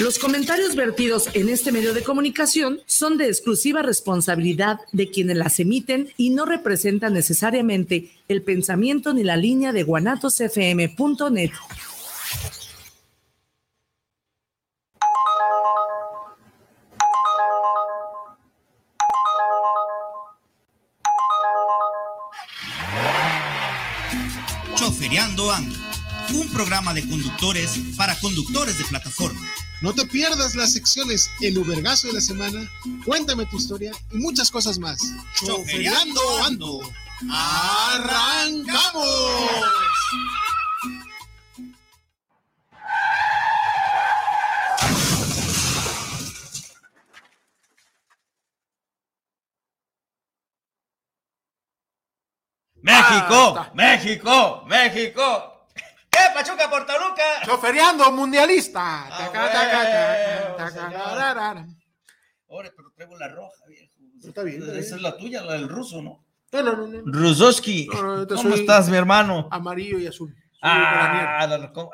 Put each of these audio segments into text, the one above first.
Los comentarios vertidos en este medio de comunicación son de exclusiva responsabilidad de quienes las emiten y no representan necesariamente el pensamiento ni la línea de guanatosfm.net. Choferiando Ando, un programa de conductores para conductores de plataforma no te pierdas las secciones El Ubergazo de la Semana, Cuéntame tu historia y muchas cosas más. Choferando Ando. ¡Arrancamos! México, ah, México, México. Pachuca por Toluca. Choferiando mundialista. Ahora, pero traigo la roja, viejo. Está bien. Esa es la tuya, la del ruso, ¿no? No, no, no. no. Rusoski. ¿Cómo estás, mi hermano? Amarillo y azul. Ah,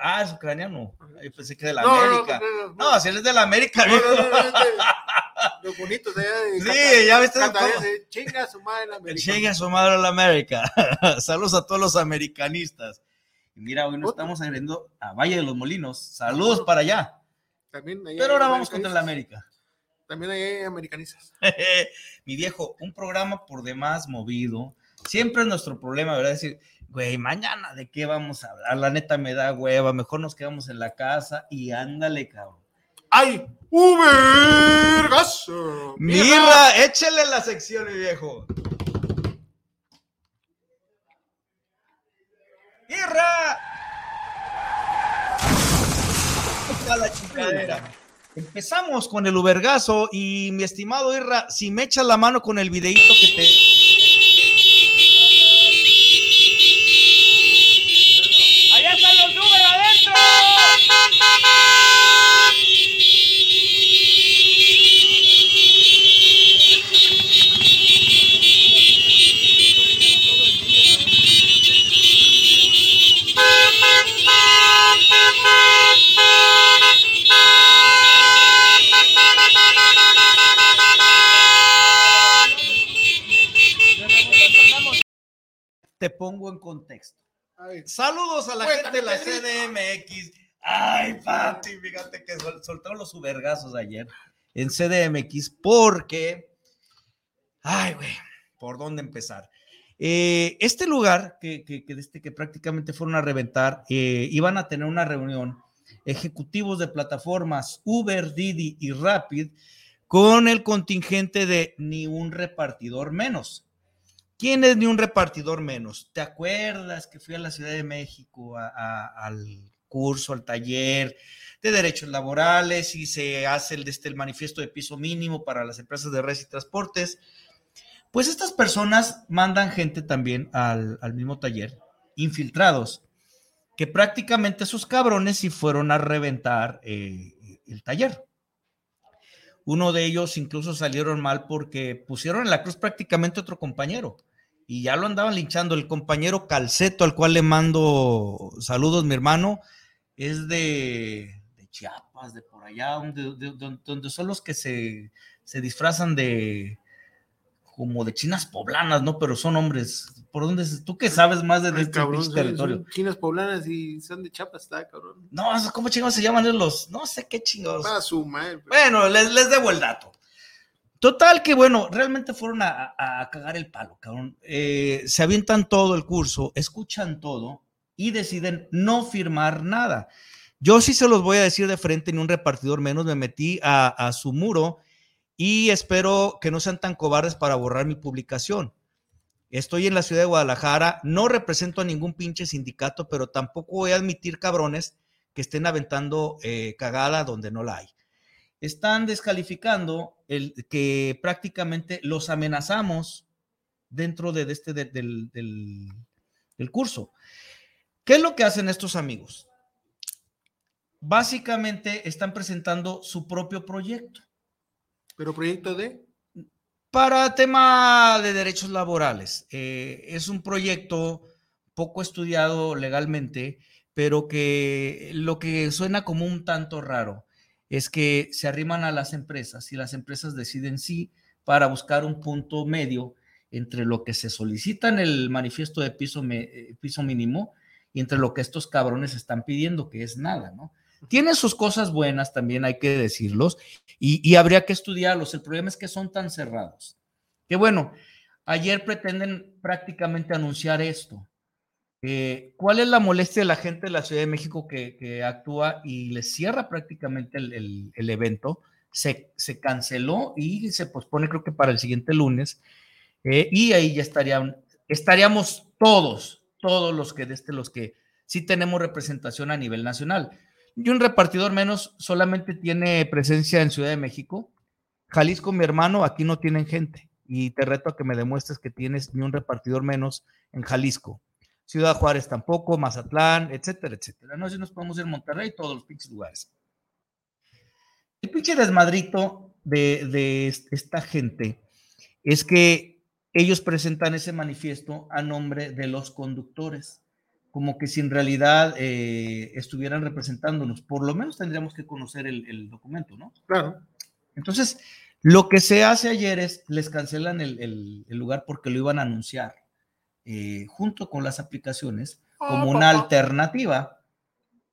ah, es ucraniano. Yo pensé que de la América. No, si él es de la América, viejo. Los bonitos de Sí, ya viste. Chinga su madre la América. Chinga su madre la América. Saludos a todos los americanistas. Y mira, hoy nos estamos saliendo a Valle de los Molinos. Saludos para allá. También Pero ahora vamos contra el América. También hay americanistas. Mi viejo, un programa por demás movido. Siempre es nuestro problema, ¿verdad? Decir, güey, mañana de qué vamos a hablar. La neta me da hueva. Mejor nos quedamos en la casa y ándale, cabrón. ¡Ay! ¡Uber! Mira, échale la sección, mi viejo. Empezamos con el Ubergazo y mi estimado Irra, si me echas la mano con el videito que te, te pongo en contexto. Saludos a la gente de la CDMX. Ay, Pati, fíjate que soltaron los ubergazos ayer en CDMX porque, ay, güey, ¿por dónde empezar? Eh, este lugar que, que, que, este, que prácticamente fueron a reventar, eh, iban a tener una reunión ejecutivos de plataformas Uber, Didi y Rapid con el contingente de ni un repartidor menos. ¿Quién es ni un repartidor menos? ¿Te acuerdas que fui a la Ciudad de México al curso, al taller de derechos laborales y se hace el, este, el manifiesto de piso mínimo para las empresas de redes y transportes? Pues estas personas mandan gente también al, mismo taller, infiltrados, que prácticamente esos cabrones sí fueron a reventar eh, el taller. Uno de ellos incluso salieron mal porque pusieron en la cruz prácticamente otro compañero y ya lo andaban linchando. El compañero Calceto, al cual le mando saludos, mi hermano, es de, Chiapas, de por allá, donde, son los que se, disfrazan de como de chinas poblanas, ¿no? Pero son hombres. ¿Por dónde? ¿Tú qué sabes más de, este territorio? chinas poblanas y son de Chiapas, está cabrón. No, ¿cómo chingados se llaman los? No sé qué chingados. Ah, su madre, Bueno, les, les debo el dato. Total que bueno, realmente fueron a, cagar el palo, cabrón. Eh, se avientan todo el curso, escuchan todo y deciden no firmar nada. Yo sí se los voy a decir de frente, ni un repartidor menos, me metí a, a su muro y espero que no sean tan cobardes para borrar mi publicación. Estoy en la ciudad de Guadalajara, no represento a ningún pinche sindicato, pero tampoco voy a admitir cabrones que estén aventando eh, cagada donde no la hay están descalificando el que prácticamente los amenazamos dentro de este del, del, curso. ¿Qué es lo que hacen estos amigos? Básicamente están presentando su propio proyecto. ¿Pero proyecto de? Para tema de derechos laborales. Eh, es un proyecto poco estudiado legalmente, pero que lo que suena como un tanto raro es que se arriman a las empresas y las empresas deciden sí para buscar un punto medio entre lo que se solicita en el manifiesto de piso, eh, piso mínimo y entre lo que estos cabrones están pidiendo, que es nada, ¿no? Tiene sus cosas buenas, también hay que decirlos, y, habría que estudiarlos. El problema es que son tan cerrados. Que bueno, ayer pretenden prácticamente anunciar esto. Eh, ¿Cuál es la molestia de la gente de la Ciudad de México que, actúa y le cierra prácticamente el, evento? Se, se, canceló y se pospone creo que para el siguiente lunes. Eh, y ahí ya estarían, estaríamos todos, todos los que, desde los que sí tenemos representación a nivel nacional. Y un repartidor menos solamente tiene presencia en Ciudad de México. Jalisco, mi hermano, aquí no tienen gente. Y te reto a que me demuestres que tienes ni un repartidor menos en Jalisco. Ciudad Juárez tampoco, Mazatlán, etcétera, etcétera. No si nos podemos ir a Monterrey, todos los pinches lugares. El pinche desmadrito de, de esta gente es que ellos presentan ese manifiesto a nombre de los conductores como que si en realidad eh, estuvieran representándonos. Por lo menos tendríamos que conocer el, documento, ¿no? Claro. Entonces, lo que se hace ayer es, les cancelan el, lugar porque lo iban a anunciar eh, junto con las aplicaciones oh, como una alternativa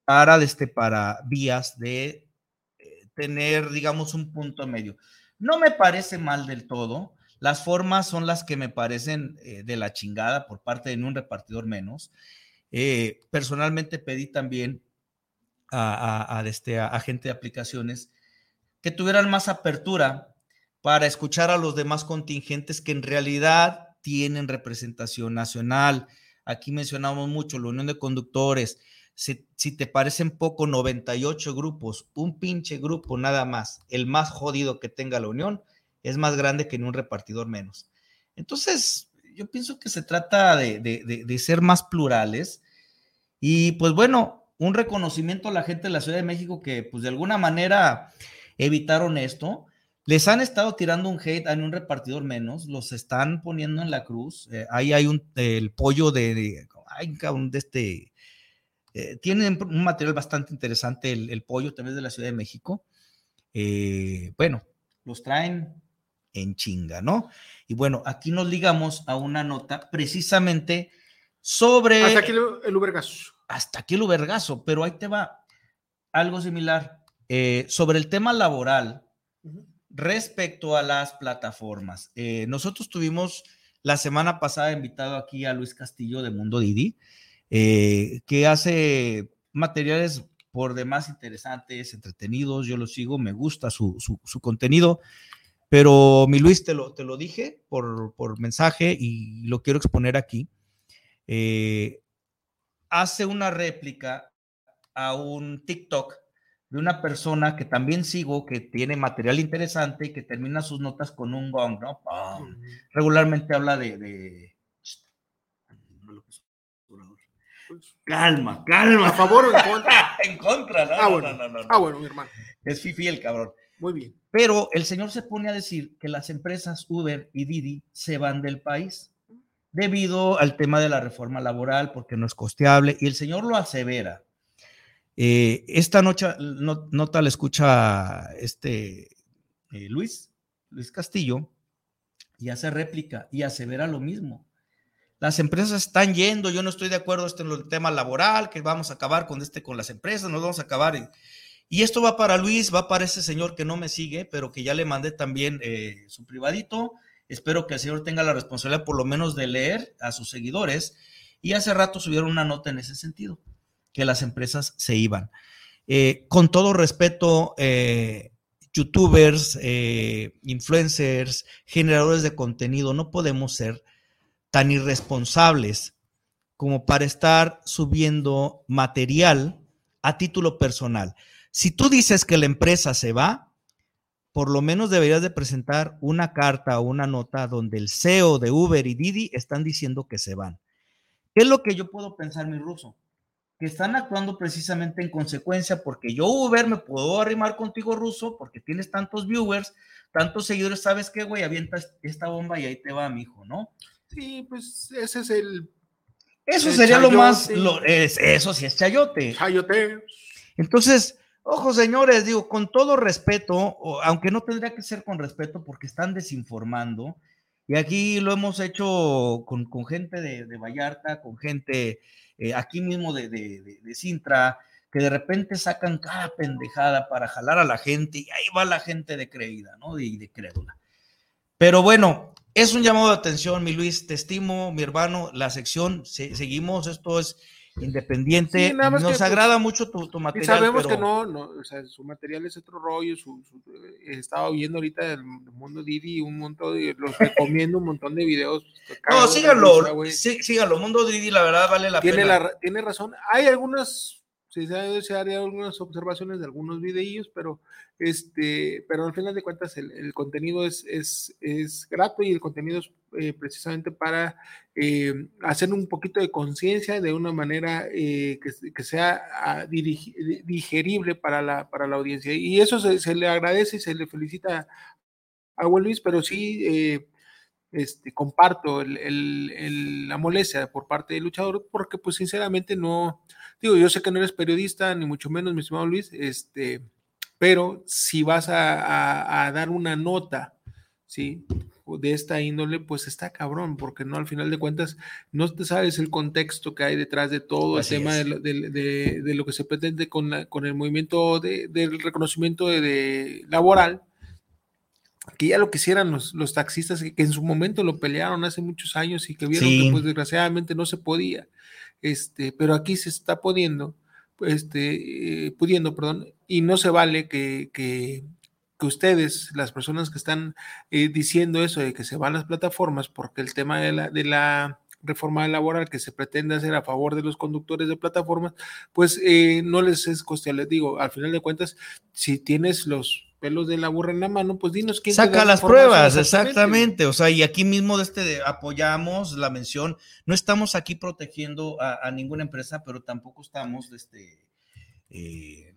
para, este, para vías de eh, tener, digamos, un punto medio. No me parece mal del todo. Las formas son las que me parecen de la chingada por parte de un repartidor menos. Eh, personalmente pedí también a, este, a, gente de aplicaciones que tuvieran más apertura para escuchar a los demás contingentes que en realidad tienen representación nacional. Aquí mencionamos mucho la Unión de Conductores. Si, si, te parecen poco 98 grupos, un pinche grupo nada más, el más jodido que tenga la Unión, es más grande que en un repartidor menos. Entonces, yo pienso que se trata de, de, ser más plurales y pues bueno, un reconocimiento a la gente de la Ciudad de México que pues de alguna manera evitaron esto. Les han estado tirando un hate en un repartidor menos, los están poniendo en la cruz. Eh, ahí hay un, el pollo de, de, de este, eh, tienen un material bastante interesante el, pollo también de la Ciudad de México. Eh, bueno, los traen en chinga, ¿no? Y bueno, aquí nos ligamos a una nota precisamente sobre... Hasta aquí el, Ubergazo. Hasta aquí el Ubergazo, pero ahí te va algo similar. Eh, sobre el tema laboral, respecto a las plataformas. Eh, nosotros tuvimos la semana pasada invitado aquí a Luis Castillo de Mundo Didi, eh, que hace materiales por demás interesantes, entretenidos, yo lo sigo, me gusta su, su contenido. Pero mi Luis, te lo, te lo dije por, mensaje y lo quiero exponer aquí. Eh, hace una réplica a un TikTok de una persona que también sigo, que tiene material interesante y que termina sus notas con un gong, ¿no? Regularmente habla de... Calma, calma. ¿A favor o en contra? en contra, ¿no? Ah, bueno, no, no, ah, bueno mi hermano. Es fifi el cabrón. Muy bien. Pero el señor se pone a decir que las empresas Uber y Didi se van del país debido al tema de la reforma laboral, porque no es costeable, y el señor lo asevera. Eh, esta noche, nota la escucha este eh, Luis, Luis Castillo, y hace réplica y asevera lo mismo. Las empresas están yendo, yo no estoy de acuerdo en el tema laboral, que vamos a acabar con este con las empresas, nos vamos a acabar. Y esto va para Luis, va para ese señor que no me sigue, pero que ya le mandé también eh, su privadito. Espero que el señor tenga la responsabilidad por lo menos de leer a sus seguidores. Y hace rato subieron una nota en ese sentido, que las empresas se iban. Eh, con todo respeto, eh, youtubers, influencers, generadores de contenido, no podemos ser tan irresponsables como para estar subiendo material a título personal. Si tú dices que la empresa se va, por lo menos deberías de presentar una carta o una nota donde el CEO de Uber y Didi están diciendo que se van. ¿Qué es lo que yo puedo pensar, mi ruso? Que están actuando precisamente en consecuencia porque yo Uber me puedo arrimar contigo ruso porque tienes tantos viewers, tantos seguidores, ¿sabes qué, güey? Avienta esta bomba y ahí te va, mi hijo, ¿no? Sí, pues ese es el... Eso sería lo más... eso sí es chayote. Chayote. Entonces, Ojo, señores, digo, con todo respeto, aunque no tendría que ser con respeto porque están desinformando, y aquí lo hemos hecho con, gente de, Vallarta, con gente eh, aquí mismo de, de, Sintra, que de repente sacan cada pendejada para jalar a la gente y ahí va la gente de creída, ¿no? Y de crédula. Pero bueno, es un llamado de atención, mi Luis, te estimo, mi hermano, la sección, seguimos, esto es independiente. Nos pues, agrada mucho tu, tu material. sabemos que no, no, o sea, su material es otro rollo. Su, eh, estaba viendo ahorita el mundo Didi, un montón de, los recomiendo un montón de videos. No, síganlo, sí, síganlo. Mundo Didi, la verdad, vale la tiene pena. La, tiene razón. Hay algunas sí se haría algunas observaciones de algunos videillos, pero este, pero al final de cuentas el, contenido es, es, es, grato y el contenido es eh, precisamente para eh, hacer un poquito de conciencia de una manera eh, que, que, sea ah, digerible para la, para la audiencia. Y eso se, le agradece y se le felicita a Juan Luis, pero sí este, comparto el, el, la molestia por parte del luchador porque pues sinceramente no Digo, yo sé que no eres periodista, ni mucho menos, mi estimado Luis, este, pero si vas a, dar una nota, ¿sí? De esta índole, pues está cabrón, porque no, al final de cuentas, no te sabes el contexto que hay detrás de todo el tema de, lo que se pretende con, con el movimiento del reconocimiento de, laboral, que ya lo quisieran los, los taxistas que, en su momento lo pelearon hace muchos años y que vieron que pues desgraciadamente no se podía este, pero aquí se está pudiendo, este, eh, pudiendo, perdón, y no se vale que, que, ustedes, las personas que están eh, diciendo eso de que se van las plataformas, porque el tema de la, de la reforma laboral que se pretende hacer a favor de los conductores de plataformas, pues eh, no les es costeable. Digo, al final de cuentas, si tienes los pelos de la burra en la mano, pues dinos quién saca las pruebas, exactamente. O sea, y aquí mismo de este apoyamos la mención. No estamos aquí protegiendo a, ninguna empresa, pero tampoco estamos este. Eh,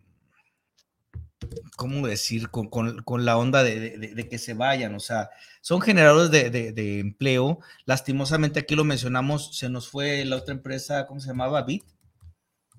¿Cómo decir? Con, la onda de, que se vayan. O sea, son generadores de, empleo. Lastimosamente aquí lo mencionamos, se nos fue la otra empresa, ¿cómo se llamaba? Bit.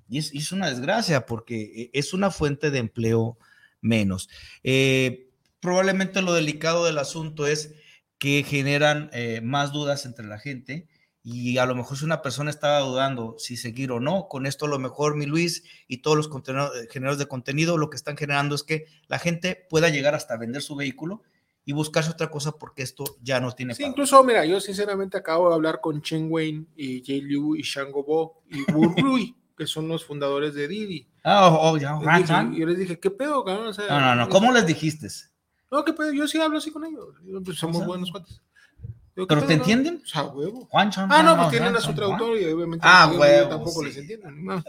Y es, una desgracia porque es una fuente de empleo menos. Eh, probablemente lo delicado del asunto es que generan eh, más dudas entre la gente y a lo mejor si una persona estaba dudando si seguir o no, con esto a lo mejor mi Luis y todos los eh, generadores de contenido lo que están generando es que la gente pueda llegar hasta vender su vehículo y buscarse otra cosa porque esto ya no tiene. Sí, incluso, mira, yo sinceramente acabo de hablar con Chen Wayne y Jay Liu y Shango Bo y Wu Rui que son los fundadores de Didi. Ah, oh, oh ya, yo les dije, ¿qué pedo, cabrón? no, no, no, ¿cómo les dijiste? No, ¿qué pedo? Yo sí hablo así con ellos. Pues, somos buenos cuates. ¿Pero te entienden? O sea, huevo. Juan ah, no, pues tienen a su traductor y obviamente ah, huevo, tampoco les entienden. No.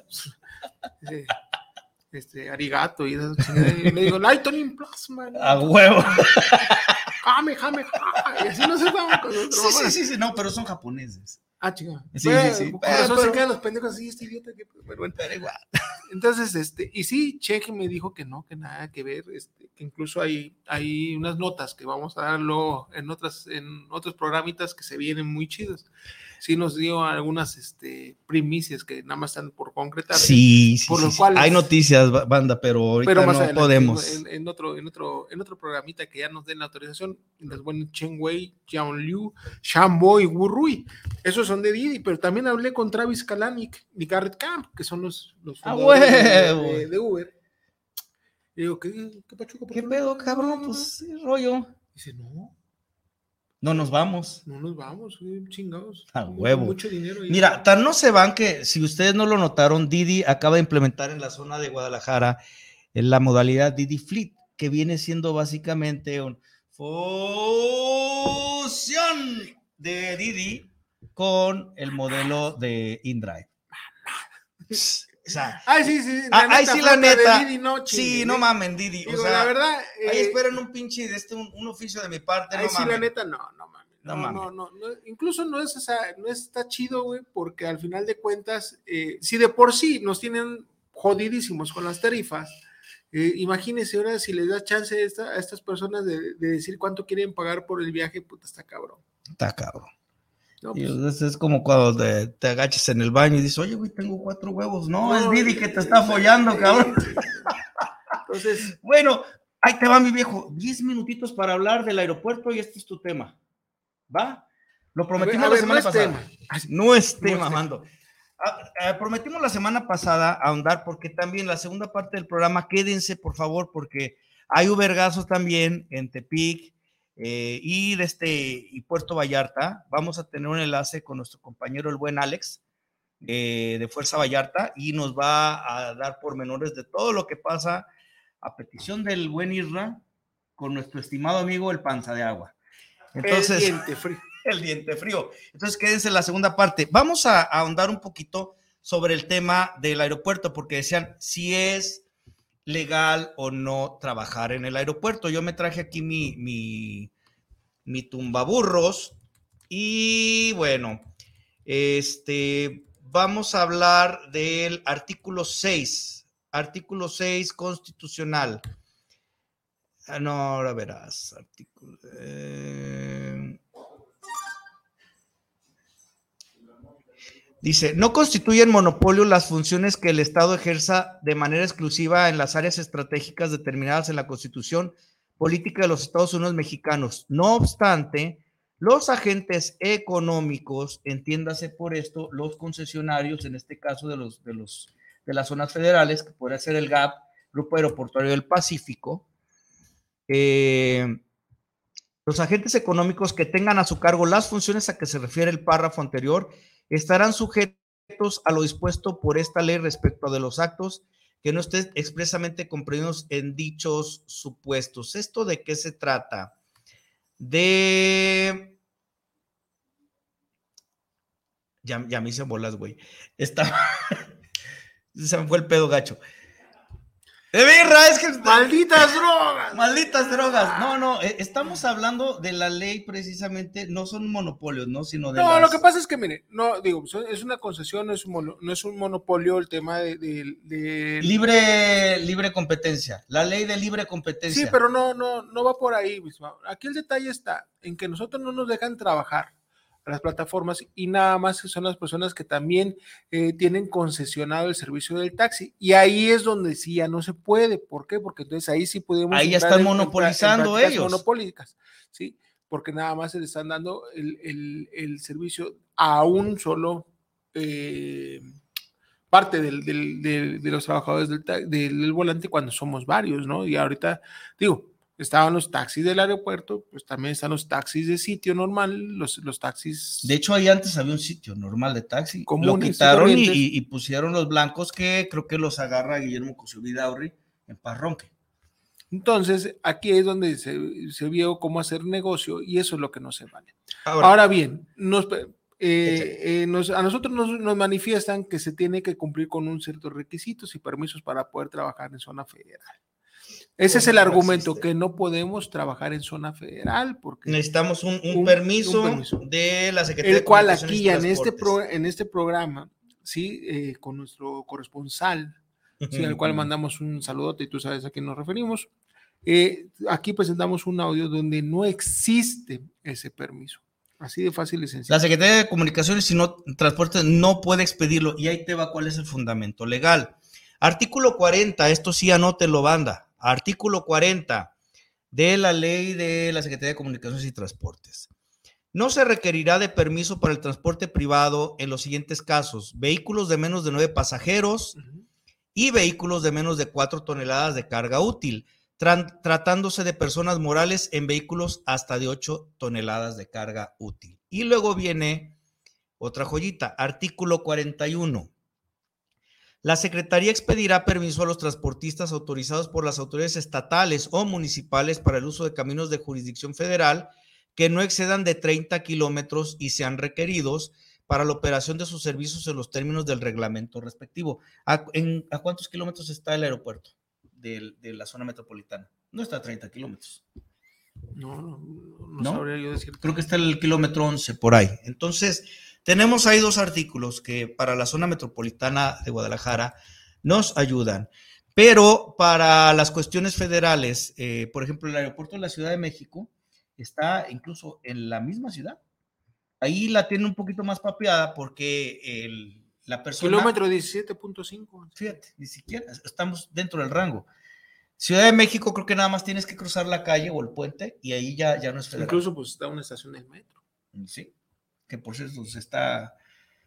este, arigato y le digo, Lightning Plasma. A huevo. Jame, jame, jame. Y así no se van con Sí, sí, sí, sí, no, pero son japoneses. Ah, chica. Sí, sí, sí. Por eso se quedan los pendejos así, este idiota que pero, igual. Entonces, este, y sí, Cheque me dijo que no, que nada que ver, este, que incluso hay, hay unas notas que vamos a darlo en otras, en otros programitas que se vienen muy chidos sí nos dio algunas este, primicias que nada más están por concretar. Sí, sí, por sí, Hay noticias, banda, pero ahorita no podemos. En, otro, en, otro, en otro programita que ya nos den la autorización, las buenas Chen Wei, Jian Liu, Shambo y Wu Rui. Esos son de Didi, pero también hablé con Travis Kalanick y Garrett Camp, que son los, los ah, de, de, Uber. Y digo, ¿qué, qué pachuca? ¿Qué pedo, cabrón? Pues, rollo. Dice, no, no nos vamos. No nos vamos, chingados. A huevo. Mucho dinero. Mira, tan no se van que si ustedes no lo notaron, Didi acaba de implementar en la zona de Guadalajara en la modalidad Didi Fleet, que viene siendo básicamente un fusión de Didi con el modelo de InDrive. O sea, Ay, sí, sí. La ah, sí, la neta. sí, no mamen, Didi. o sea, la verdad. ahí eh, esperan un pinche de este, un, oficio de mi parte. Ay, sí, la neta, no, no mames. No, no, no, no, Incluso no es, o sea, no está chido, güey, porque al final de cuentas, eh, si de por sí nos tienen jodidísimos con las tarifas, eh, imagínense ahora si les da chance a, estas personas de, de, decir cuánto quieren pagar por el viaje, puta, está cabrón. Está cabrón. Pues es como cuando te, te, agachas en el baño y dices, oye, güey, tengo cuatro huevos. No, es Didi que te está follando, cabrón. Entonces, bueno, ahí te va mi viejo, 10 minutitos para hablar del aeropuerto y este es tu tema. ¿Va? Lo prometimos la semana pasada. No es tema, mando. Ah, ah, prometimos la semana pasada ahondar porque también la segunda parte del programa, quédense por favor porque hay ubergazos también en Tepic eh, y, de este, y Puerto Vallarta. Vamos a tener un enlace con nuestro compañero el buen Alex eh, de Fuerza Vallarta y nos va a dar pormenores de todo lo que pasa a petición del buen Isra con nuestro estimado amigo el Panza de Agua. Entonces, el diente frío. El diente frío. Entonces, quédense en la segunda parte. Vamos a, ahondar un poquito sobre el tema del aeropuerto, porque decían si es legal o no trabajar en el aeropuerto. Yo me traje aquí mi, mi, mi tumbaburros y bueno, este, vamos a hablar del artículo 6, artículo 6 constitucional. Ah, no, ahora verás, artículo. Eh, dice, no constituyen monopolio las funciones que el Estado ejerza de manera exclusiva en las áreas estratégicas determinadas en la Constitución Política de los Estados Unidos Mexicanos. No obstante, los agentes económicos, entiéndase por esto, los concesionarios, en este caso de, los, de, los, de las zonas federales, que podría ser el GAP, Grupo Aeroportuario del Pacífico, eh, los agentes económicos que tengan a su cargo las funciones a que se refiere el párrafo anterior estarán sujetos a lo dispuesto por esta ley respecto de los actos que no estén expresamente comprendidos en dichos supuestos. ¿Esto de qué se trata? de... Ya, ya me hice bolas, güey. Se me fue el pedo gacho. De birra, es que. Malditas drogas. Malditas drogas. No, no, eh, estamos hablando de la ley precisamente, no son monopolios, ¿no? Sino de. No, lo que pasa es que, mire, no, digo, es una concesión, no es un, no es un monopolio el tema de, Libre, libre competencia. La ley de libre competencia. Sí, pero no, no, no va por ahí mismo. Aquí el detalle está en que nosotros no nos dejan trabajar las plataformas y nada más son las personas que también eh, tienen concesionado el servicio del taxi. Y ahí es donde sí ya no se puede. ¿Por qué? Porque entonces ahí sí podemos... Ahí ya están monopolizando ellos. Monopólicas, ¿sí? Porque nada más se le están dando el, servicio a un solo... Eh, parte del, de los trabajadores del, del, volante cuando somos varios, ¿no? Y ahorita, digo, estaban los taxis del aeropuerto, pues también están los taxis de sitio normal, los, los taxis. De hecho, ahí antes había un sitio normal de taxi. Lo quitaron y, pusieron los blancos que creo que los agarra Guillermo Cosubidaurri en Parronque. Entonces, aquí es donde se, vio cómo hacer negocio y eso es lo que no se vale. Ahora, bien, nos, eh, eh, a nosotros nos, nos, manifiestan que se tiene que cumplir con un ciertos requisitos y permisos para poder trabajar en zona federal. Ese es el argumento, que no podemos trabajar en zona federal porque... Necesitamos un, permiso, de la Secretaría El cual aquí en este, en este programa, sí, eh, con nuestro corresponsal, sí, al cual mandamos un saludote y tú sabes a quién nos referimos, eh, aquí presentamos un audio donde no existe ese permiso. Así de fácil y sencillo. La Secretaría de Comunicaciones y no Transporte no puede expedirlo y ahí te va cuál es el fundamento legal. Artículo 40, esto sí anótelo, banda Artículo 40 de la ley de la Secretaría de Comunicaciones y Transportes. No se requerirá de permiso para el transporte privado en los siguientes casos: vehículos de menos de nueve pasajeros y vehículos de menos de cuatro toneladas de carga útil, tratándose de personas morales en vehículos hasta de ocho toneladas de carga útil. Y luego viene otra joyita, artículo 41. La Secretaría expedirá permiso a los transportistas autorizados por las autoridades estatales o municipales para el uso de caminos de jurisdicción federal que no excedan de 30 kilómetros y sean requeridos para la operación de sus servicios en los términos del reglamento respectivo. ¿A, cuántos kilómetros está el aeropuerto de, la zona metropolitana? No está a 30 kilómetros. No, no, no, sabría yo decir. Creo que está el kilómetro 11 por ahí. Entonces, tenemos ahí dos artículos que para la zona metropolitana de Guadalajara nos ayudan, pero para las cuestiones federales, eh, por ejemplo, el aeropuerto de la Ciudad de México está incluso en la misma ciudad. Ahí la tiene un poquito más papeada porque el, la persona... Kilómetro 17.5. Fíjate, ni siquiera estamos dentro del rango. Ciudad de México creo que nada más tienes que cruzar la calle o el puente y ahí ya, ya no es federal. Incluso pues está una estación del metro. Sí, que por cierto se está...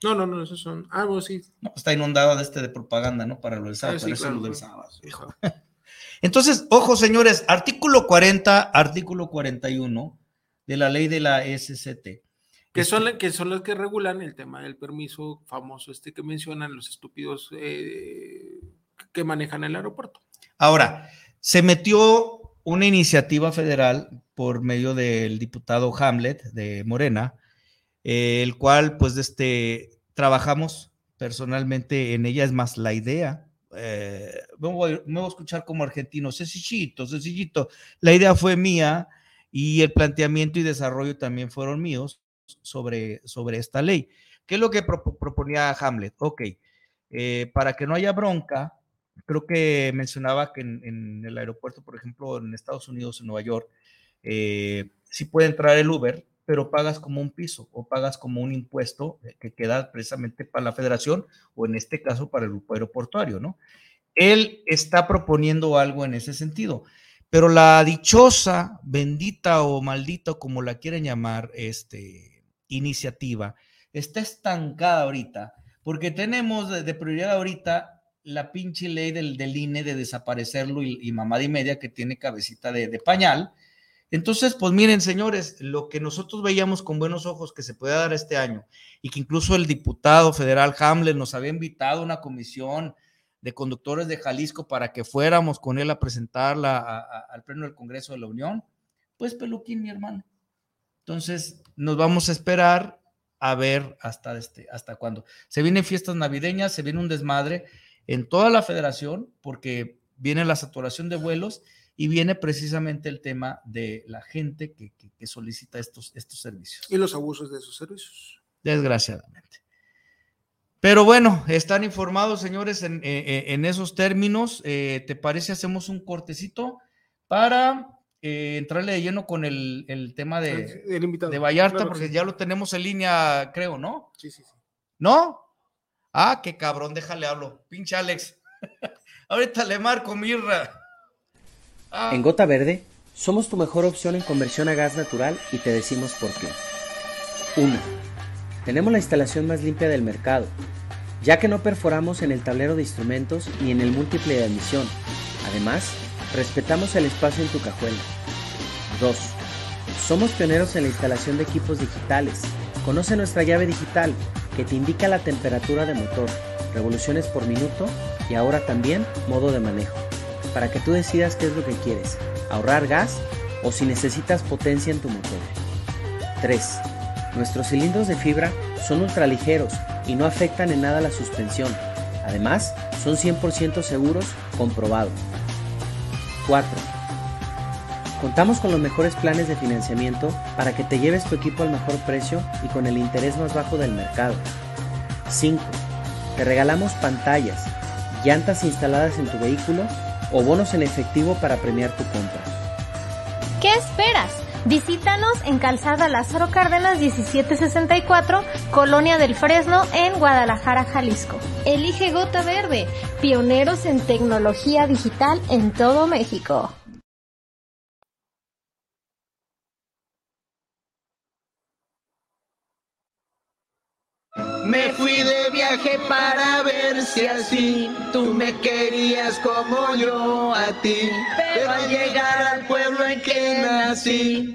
No, no, no, esos son... Ah, bueno, sí. No, está inundado de este de propaganda, ¿no? Para lo del sábado, ah, eso lo del sábado. Entonces, ojo, señores, artículo 40, artículo 41 de la ley de la SCT. Que son, que son los que regulan el tema del permiso famoso este que mencionan los estúpidos eh, que manejan el aeropuerto. Ahora, se metió una iniciativa federal por medio del diputado Hamlet de Morena, eh, el cual pues este, trabajamos personalmente en ella, es más la idea. Eh, me, voy, a escuchar como argentino, sencillito, sencillito. La idea fue mía y el planteamiento y desarrollo también fueron míos sobre, sobre esta ley. ¿Qué es lo que proponía Hamlet? Ok, eh, para que no haya bronca, creo que mencionaba que en, el aeropuerto, por ejemplo, en Estados Unidos, en Nueva York, eh, sí puede entrar el Uber, pero pagas como un piso o pagas como un impuesto que queda precisamente para la federación o en este caso para el grupo aeroportuario, ¿no? Él está proponiendo algo en ese sentido, pero la dichosa, bendita o maldita, como la quieren llamar, este, iniciativa, está estancada ahorita, porque tenemos de prioridad ahorita la pinche ley del, del INE de desaparecerlo y, y media que tiene cabecita de, pañal. Entonces, pues miren, señores, lo que nosotros veíamos con buenos ojos que se puede dar este año y que incluso el diputado federal Hamlet nos había invitado a una comisión de conductores de Jalisco para que fuéramos con él a presentarla al pleno del Congreso de la Unión, pues peluquín, mi hermano. Entonces, nos vamos a esperar a ver hasta, este, hasta cuándo. Se vienen fiestas navideñas, se viene un desmadre en toda la federación, porque viene la saturación de vuelos y viene precisamente el tema de la gente que, solicita estos, estos servicios. Y los abusos de esos servicios. Desgraciadamente. Pero bueno, están informados, señores, en, eh, eh, esos términos. Eh, ¿Te parece hacemos un cortecito para entrarle de lleno con el, tema de, de Vallarta? porque ya lo tenemos en línea, creo, ¿no? Sí, sí, sí. ¿No? Ah, qué cabrón, déjale hablo. Pinche Alex. Ahorita le marco, Mirra. Ah. En Gota Verde, somos tu mejor opción en conversión a gas natural y te decimos por qué. 1. Tenemos la instalación más limpia del mercado, ya que no perforamos en el tablero de instrumentos ni en el múltiple de admisión. Además, respetamos el espacio en tu cajuela. 2. Somos pioneros en la instalación de equipos digitales. Conoce nuestra llave digital que te indica la temperatura de motor, revoluciones por minuto y ahora también modo de manejo, para que tú decidas qué es lo que quieres, ahorrar gas o si necesitas potencia en tu motor. 3. Nuestros cilindros de fibra son ultraligeros y no afectan en nada la suspensión. Además, son 100% seguros, comprobado. 4. Contamos con los mejores planes de financiamiento para que te lleves tu equipo al mejor precio y con el interés más bajo del mercado. 5. Te regalamos pantallas, llantas instaladas en tu vehículo o bonos en efectivo para premiar tu compra. ¿Qué esperas? Visítanos en Calzada Lázaro Cárdenas 1764, Colonia del Fresno, en Guadalajara, Jalisco. Elige Gota Verde, pioneros en tecnología digital en todo México. Me fui de viaje para si así tú me querías como yo a ti. Pero al llegar al pueblo en que nací,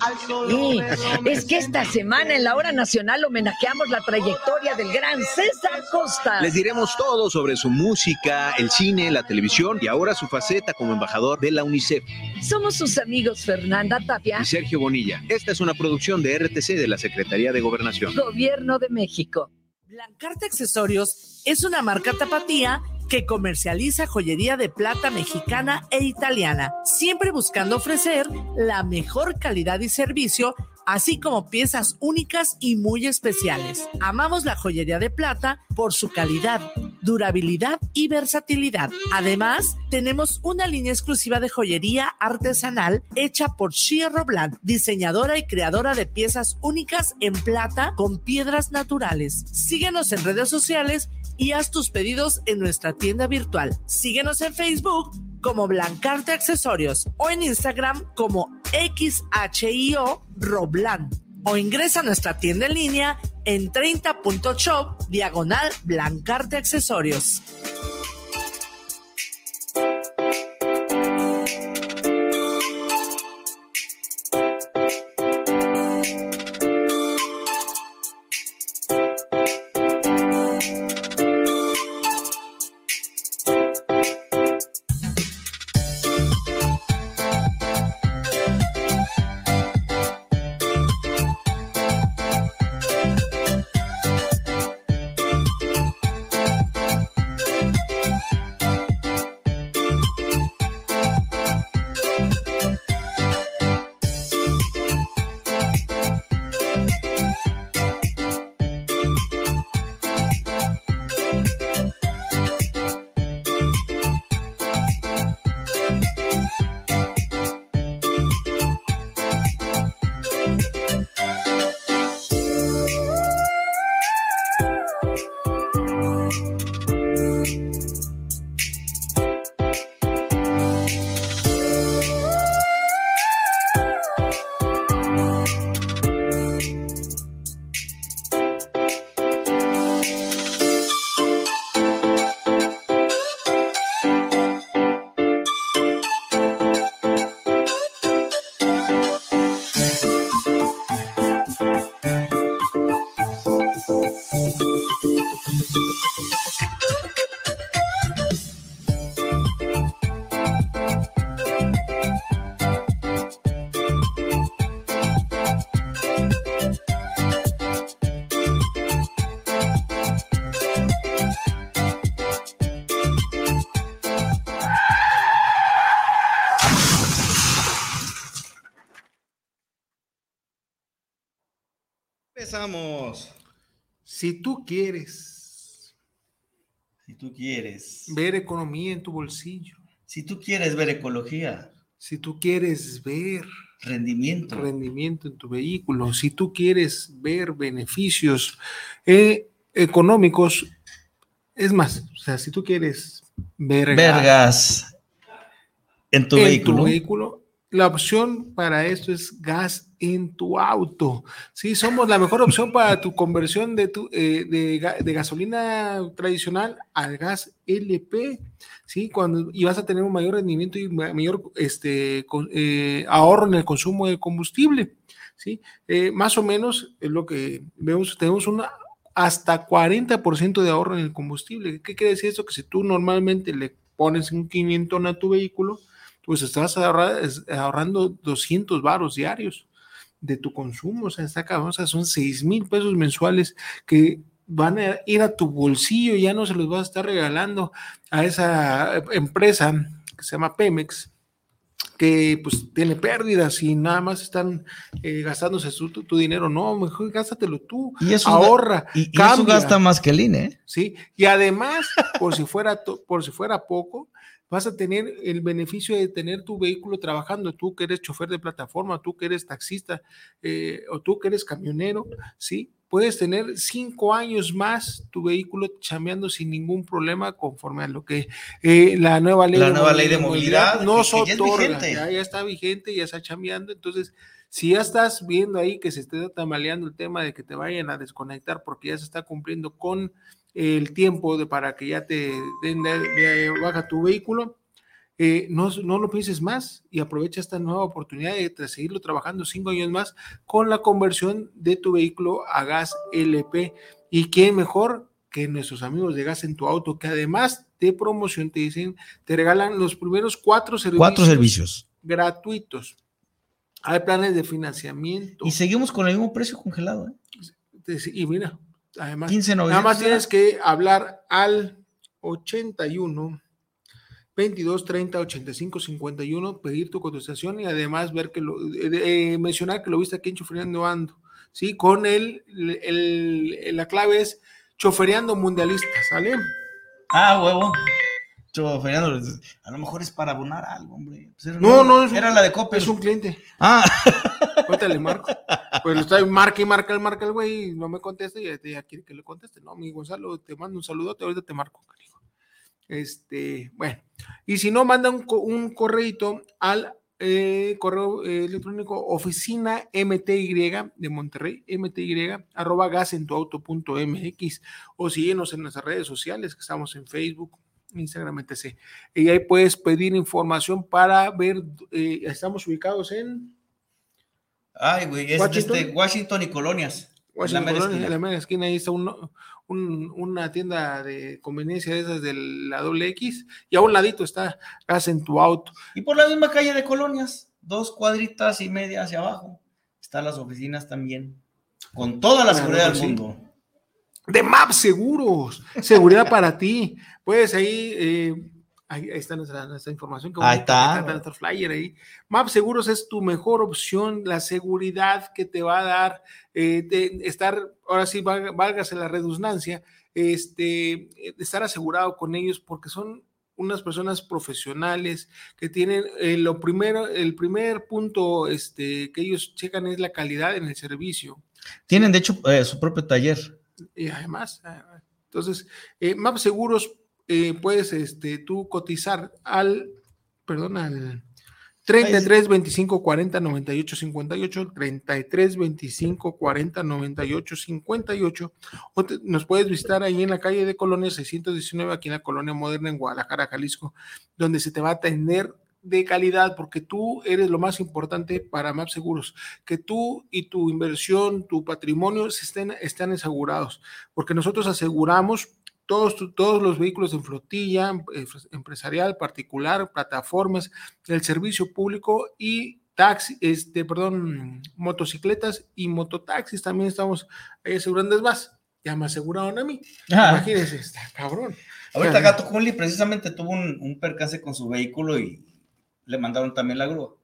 es que esta semana en la hora nacional homenajeamos la trayectoria del gran César Costa. Les diremos todo sobre su música, el cine, la televisión y ahora su faceta como embajador de la UNICEF. Somos sus amigos Fernanda Tapia y Sergio Bonilla. Esta es una producción de RTC de la Secretaría de Gobernación. Gobierno de México. Blancarte Accesorios es una marca tapatía que comercializa joyería de plata mexicana e italiana, siempre buscando ofrecer la mejor calidad y servicio así como piezas únicas y muy especiales. Amamos la joyería de plata por su calidad, durabilidad y versatilidad. Además, tenemos una línea exclusiva de joyería artesanal hecha por Shia Robland, diseñadora y creadora de piezas únicas en plata con piedras naturales. Síguenos en redes sociales y haz tus pedidos en nuestra tienda virtual. Síguenos en Facebook como Blancarte Accesorios o en Instagram como XHIO Roblan o ingresa a nuestra tienda en línea en 30.shop diagonal Blancarte Accesorios. Si tú quieres Si tú quieres. ver economía en tu bolsillo, Si tú quieres ver ecología, si tú quieres ver rendimiento. rendimiento en tu vehículo, si tú quieres ver beneficios eh, económicos, es más, o sea, si tú quieres ver gas Vergas. En tu en vehículo. tu vehículo, la opción para esto es gas en tu auto. Sí, somos la mejor opción para tu conversión de, tu, eh, de, ga- de gasolina tradicional al gas LP. Sí, cuando, y vas a tener un mayor rendimiento y ma- mayor este, eh, ahorro en el consumo de combustible. Sí, Eh, más o menos es lo que vemos, tenemos una hasta 40% de ahorro en el combustible. ¿Qué quiere decir esto? Que si tú normalmente le pones un 500 a tu vehículo, pues estás ahorra- es- ahorrando 200 varos diarios de tu consumo, o sea, está cabrón, o sea, son 6 mil pesos mensuales que van a ir a tu bolsillo, ya no se los vas a estar regalando a esa empresa que se llama Pemex, que pues tiene pérdidas y nada más están eh, gastándose su- tu, tu dinero, no, mejor gástatelo tú, Y eso ahorra, Y, y eso gasta más que el INE. ¿eh? ¿sí? Y además, por si fuera, to- por si fuera poco, vas a tener el beneficio de tener tu vehículo trabajando, tú que eres chofer de plataforma, tú que eres taxista eh, o tú que eres camionero, ¿sí? Puedes tener cinco años más tu vehículo chameando sin ningún problema conforme a lo que eh, la nueva ley La nueva ley de movilidad, nos ya es otorga. Ya, ya está vigente, ya está chameando, entonces si ya estás viendo ahí que se esté tamaleando el tema de que te vayan a desconectar porque ya se está cumpliendo con el tiempo de, para que ya te den de, de baja tu vehículo, eh, no, no lo pienses más y aprovecha esta nueva oportunidad de, de seguirlo trabajando cinco años más con la conversión de tu vehículo a gas LP. ¿Y quién mejor que nuestros amigos de Gas en tu Auto, que además de promoción te dicen, te regalan los primeros cuatro servicios, Cuatro servicios. gratuitos. Hay planes de financiamiento. Y seguimos con el mismo precio congelado. ¿eh? Y mira, además, 15.900 nada más tienes que hablar al 81 22 30 85 51, pedir tu contestación y además ver que lo, eh, eh, mencionar que lo viste aquí en Chofereando Ando, ¿sí? Con el, el- la clave es Chofereando Mundialista, ¿sale? Ah, huevo. Chofereando. A lo mejor es para abonar algo, hombre. Pues era- No, no, un- Era la de Coppel. Es un cliente. Ah, Ahorita le marco. Pues lo marca y marca el marca el güey y no me contesta y ya quiere que le conteste. No, mi Gonzalo, te mando un saludote, ahorita te marco, cariño. Este, bueno, y si no, manda un, un correito al eh, correo eh, electrónico oficina MTY de Monterrey, MTY, arroba gasentuauto.mx o síguenos en nuestras redes sociales, que estamos en Facebook, Instagram, etc. Y ahí puedes pedir información para ver, eh, estamos ubicados en... Ay, güey, es Washington, Washington y Colonias. Washington, en la, Colonia, en la esquina, ahí está un, una tienda de conveniencia de esas de la doble X y a un ladito está Gas en tu auto. Y por la misma calle de Colonias, dos cuadritas y media hacia abajo, están las oficinas también, con toda la seguridad del mundo. De MAP Seguros, seguridad para ti. Puedes ahí eh, Ahí, está nuestra, información. ahí está. Nuestro flyer ahí. Map Seguros es tu mejor opción, la seguridad que te va a dar eh, de estar, ahora sí, válgase la redundancia, este, estar asegurado con ellos porque son unas personas profesionales que tienen eh, lo primero, el primer punto este, que ellos checan es la calidad en el servicio. Tienen, de hecho, eh, su propio taller. Y además, ah, entonces, Map Seguros eh, puedes este, tú cotizar al, perdón, al 33 25 40 98 58, 33 25 40 98 58, o nos puedes visitar ahí en la calle de Colonia 619, aquí en la Colonia Moderna en Guadalajara, Jalisco, donde se te va a atender de calidad, porque tú eres lo más importante para MAP Seguros, que tú y tu inversión, tu patrimonio estén, están asegurados, porque nosotros aseguramos todos, todos los vehículos en flotilla, eh, empresarial, particular, plataformas, el servicio público y taxi, este, perdón, motocicletas y mototaxis también estamos asegurando. Es más, ya me aseguraron a mí. Imagínense, está cabrón. Ahorita Gato Junli precisamente tuvo un, un percance con su vehículo y le mandaron también la grúa.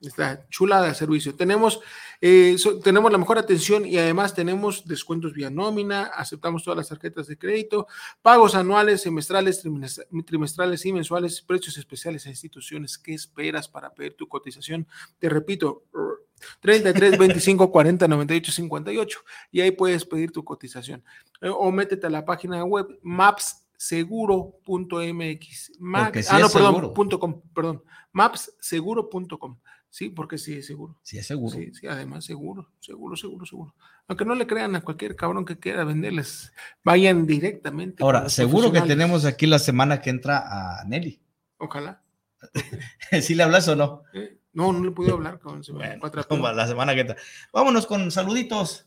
Está chula de servicio. Tenemos, eh, tenemos la mejor atención y además tenemos descuentos vía nómina, aceptamos todas las tarjetas de crédito, pagos anuales, semestrales, trimestrales y mensuales, precios especiales a instituciones. ¿Qué esperas para pedir tu cotización? Te repito, 33 25 40 98 58 y ahí puedes pedir tu cotización. Eh, o métete a la página web mapsseguro.mx. ah, no, perdón, punto com, perdón, mapsseguro.com. Sí, porque sí es seguro. Sí es seguro. Sí, sí, además seguro, seguro, seguro, seguro. Aunque no le crean a cualquier cabrón que quiera venderles, vayan directamente. Ahora, seguro que tenemos aquí la semana que entra a Nelly. Ojalá. ¿Sí le hablas o no? Eh, no, no le pude hablar con la semana que entra. Vámonos con saluditos.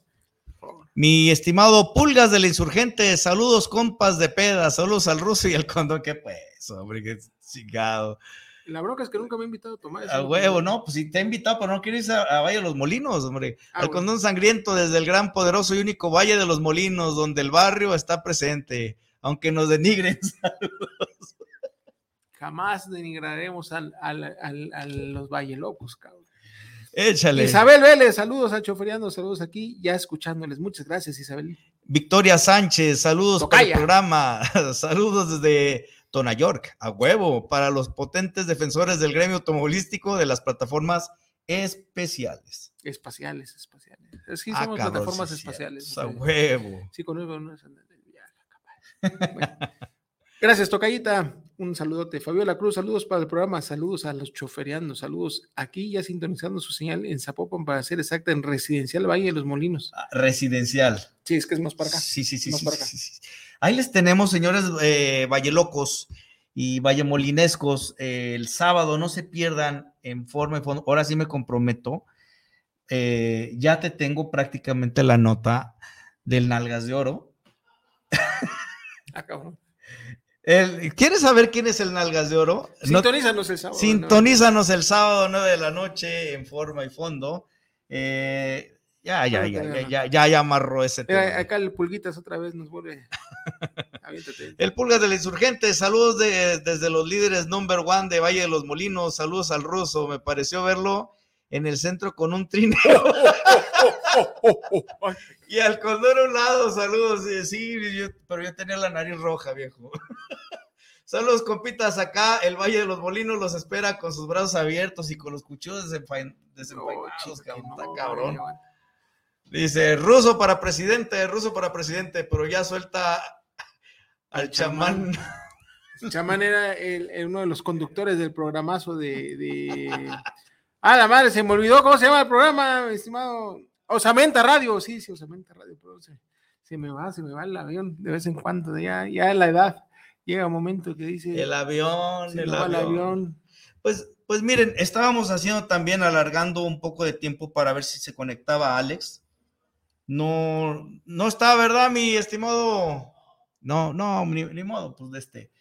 Mi estimado Pulgas del Insurgente, saludos compas de peda, saludos al ruso y al condón, qué pues, hombre, qué chingado. La bronca es que nunca me ha invitado a tomar. A huevo, no, pues si te ha invitado, pero no quieres ir a, Valle de los Molinos, hombre. Ah, Al condón sangriento desde el gran, poderoso y único Valle de los Molinos, donde el barrio está presente, aunque nos denigren. Saludos. Jamás denigraremos al, a los Valle Locos, cabrón. Échale. Isabel Vélez, saludos a Choferiano, saludos aquí, ya escuchándoles. Muchas gracias, Isabel. Victoria Sánchez, saludos para el programa. saludos desde Tona York, a huevo, para los potentes defensores del gremio automovilístico de las plataformas especiales. Espaciales, espaciales. Es que ah, somos plataformas espaciales. A huevo. Sí, con eso no es el viaje, Gracias, Tocayita. Un saludote. Fabiola Cruz, saludos para el programa, saludos a los choferianos, saludos aquí ya sintonizando su señal en Zapopan para ser exacta en Residencial Valle de los Molinos. Ah, residencial. Sí, es que es más para acá. Sí, sí, sí. sí, sí, Ahí les tenemos, señores eh, Valle Locos y Valle Molinescos, eh, el sábado, no se pierdan en forma y fondo. Ahora sí me comprometo. Eh, ya te tengo prácticamente la nota del Nalgas de Oro. Ah, ¿Quieres saber quién es el Nalgas de Oro? Sintonízanos el sábado. Sintonízanos el sábado 9 de la noche en forma y fondo. Eh, ya, ya, ya, ya, ya, ya, amarró ese tema. Acá el Pulguitas otra vez nos vuelve. el Pulgas del Insurgente, saludos de, desde los líderes number one de Valle de los Molinos, saludos al ruso, me pareció verlo en el centro con un trineo. y al condor a un lado, saludos, sí, pero yo tenía la nariz roja, viejo. Saludos, compitas, acá el Valle de los Molinos los espera con sus brazos abiertos y con los cuchillos desenvainados, cabrón. Dice, ruso para presidente, ruso para presidente, pero ya suelta al chamán. Chamán era uno de los conductores del programazo de, Ah, la madre, se me olvidó cómo se llama el programa, estimado. Osamenta Radio, sí, sí, Osamenta Radio, pero se, me va, se me va el avión de vez en cuando, ya, ya la edad. Llega un momento que dice. El avión, el avión. Pues, pues miren, estábamos haciendo también, alargando un poco de tiempo para ver si se conectaba Alex. No, no está, ¿verdad, mi estimado? No, no, ni, modo, pues de este.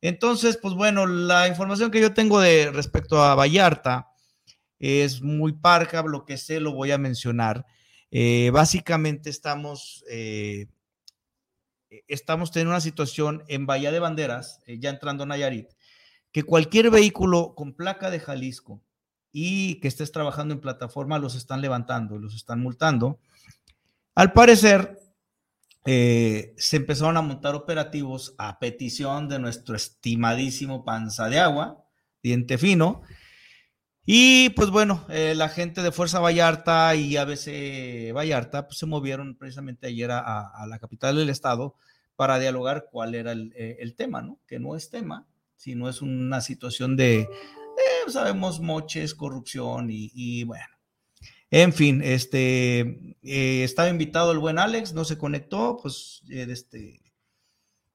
Entonces, pues bueno, la información que yo tengo de respecto a Vallarta es muy parca, lo que sé lo voy a mencionar. Eh, básicamente estamos, eh, estamos teniendo una situación en Bahía de Banderas, eh, ya entrando a Nayarit, que cualquier vehículo con placa de Jalisco y que estés trabajando en plataforma los están levantando, los están multando. Al parecer, se empezaron a montar operativos a petición de nuestro estimadísimo panza de agua, diente fino, y pues bueno, eh, la gente de Fuerza Vallarta y ABC Vallarta pues, se movieron precisamente ayer a, la capital del estado para dialogar cuál era el, eh, tema, ¿no? Que no es tema, sino es una situación de, sabemos, moches, corrupción y, bueno. En fin, este, eh, estaba invitado el buen Alex, no se conectó, pues este,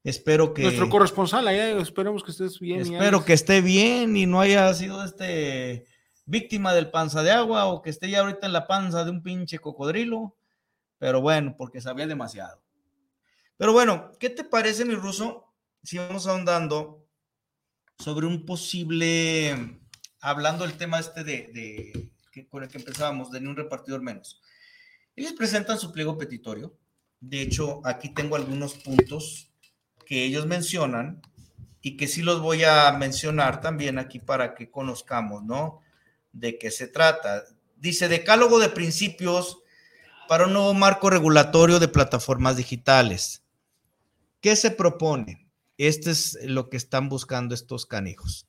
espero que... Nuestro corresponsal, allá, esperemos que estés bien. Espero que esté bien y no haya sido este víctima del panza de agua o que esté ya ahorita en la panza de un pinche cocodrilo, pero bueno, porque sabía demasiado. Pero bueno, ¿qué te parece, mi ruso, si vamos ahondando sobre un posible, hablando del tema este de, con el que empezábamos, de ni un repartidor menos? Ellos presentan su pliego petitorio. De hecho, aquí tengo algunos puntos que ellos mencionan y que sí los voy a mencionar también aquí para que conozcamos, ¿no? de qué se trata. Dice decálogo de principios para un nuevo marco regulatorio de plataformas digitales. ¿Qué se propone? Este es lo que están buscando estos canijos.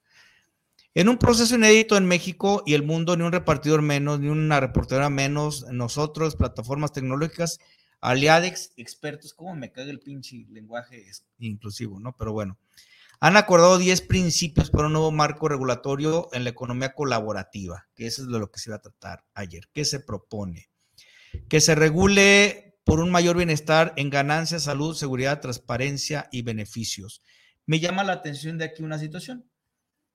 En un proceso inédito en México y el mundo, ni un repartidor menos, ni una reportera menos, nosotros, plataformas tecnológicas, aliadex, expertos, ¿cómo me caga el pinche lenguaje inclusivo, no? Pero bueno, han acordado 10 principios para un nuevo marco regulatorio en la economía colaborativa, que eso es de lo que se iba a tratar ayer. ¿Qué se propone? Que se regule por un mayor bienestar en ganancias, salud, seguridad, transparencia y beneficios. Me llama la atención de aquí una situación.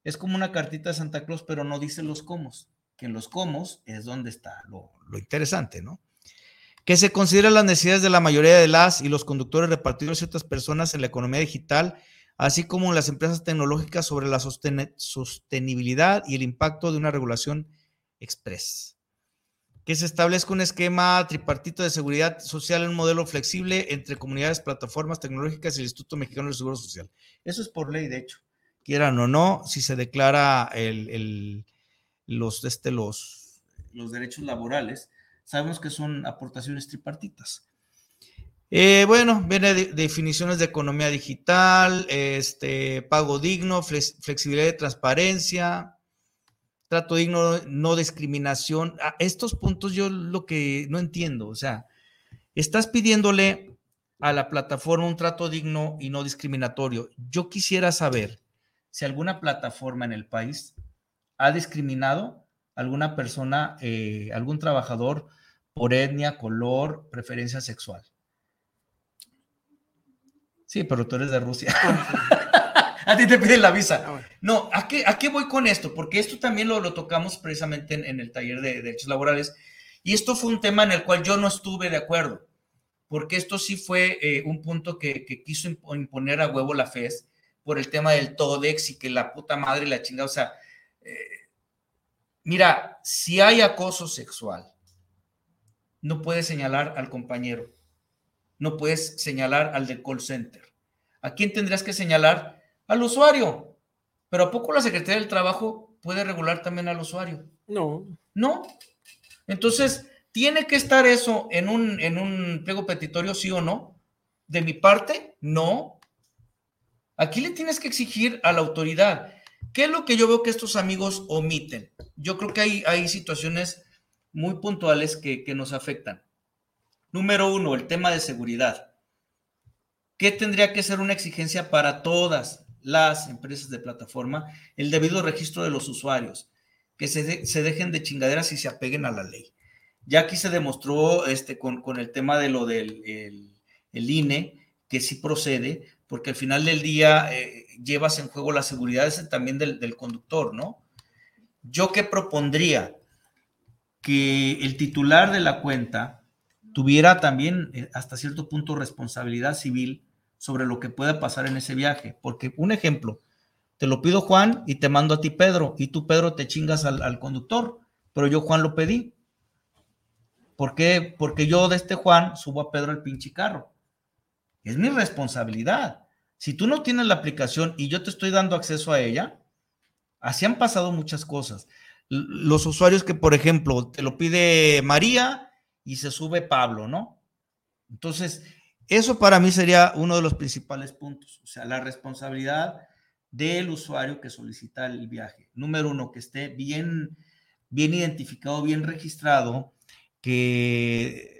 Es como una cartita de Santa Claus, pero no dice los cómo. Que en los cómo es donde está lo, interesante, ¿no? Que se consideren las necesidades de la mayoría de las y los conductores repartidos de ciertas personas en la economía digital así como en las empresas tecnológicas sobre la sostenibilidad y el impacto de una regulación express. Que se establezca un esquema tripartito de seguridad social en un modelo flexible entre comunidades, plataformas tecnológicas y el Instituto Mexicano del Seguro Social. Eso es por ley, de hecho. Quieran o no, si se declara los, este, los, los derechos laborales, sabemos que son aportaciones tripartitas. Eh, bueno, viene definiciones de economía digital, este, pago digno, flexibilidad de transparencia, trato digno, no discriminación. A estos puntos yo lo que no entiendo, o sea, estás pidiéndole a la plataforma un trato digno y no discriminatorio. Yo quisiera saber si alguna plataforma en el país ha discriminado a alguna persona, eh, algún trabajador por etnia, color, preferencia sexual. Sí, pero tú eres de Rusia. a ti te piden la visa. Ah, no, ¿a qué, ¿a qué voy con esto? Porque esto también lo, lo tocamos precisamente en, el taller de, derechos laborales. Y esto fue un tema en el cual yo no estuve de acuerdo. Porque esto sí fue eh, un punto que, quiso imponer a huevo la FES por el tema del TODEX y que la puta madre y la chingada. O sea, eh, mira, si hay acoso sexual, no puedes señalar al compañero no puedes señalar al de call center. ¿A quién tendrías que señalar? Al usuario. Pero ¿a poco la Secretaría del Trabajo puede regular también al usuario? No. No. Entonces, ¿tiene que estar eso en un, en un pliego petitorio, sí o no? De mi parte, no. Aquí le tienes que exigir a la autoridad. ¿Qué es lo que yo veo que estos amigos omiten? Yo creo que hay, hay situaciones muy puntuales que, que nos afectan. Número uno, el tema de seguridad. ¿Qué tendría que ser una exigencia para todas las empresas de plataforma el debido registro de los usuarios, que se, se dejen de chingaderas y se apeguen a la ley. Ya aquí se demostró este, con, el tema de lo del el, INE, que sí procede, porque al final del día eh, llevas en juego la seguridad también del, conductor, ¿no? Yo qué propondría que el titular de la cuenta tuviera también eh, hasta cierto punto responsabilidad civil sobre lo que pueda pasar en ese viaje. Porque un ejemplo, te lo pido Juan y te mando a ti Pedro, y tú Pedro te chingas al, conductor, pero yo Juan lo pedí. ¿Por qué? Porque yo de este Juan subo a Pedro el pinche carro. Es mi responsabilidad. Si tú no tienes la aplicación y yo te estoy dando acceso a ella, así han pasado muchas cosas. Los usuarios que, por ejemplo, te lo pide María y se sube Pablo, ¿no? Entonces, eso para mí sería uno de los principales puntos, o sea, la responsabilidad del usuario que solicita el viaje. Número uno, que esté bien, bien identificado, bien registrado, que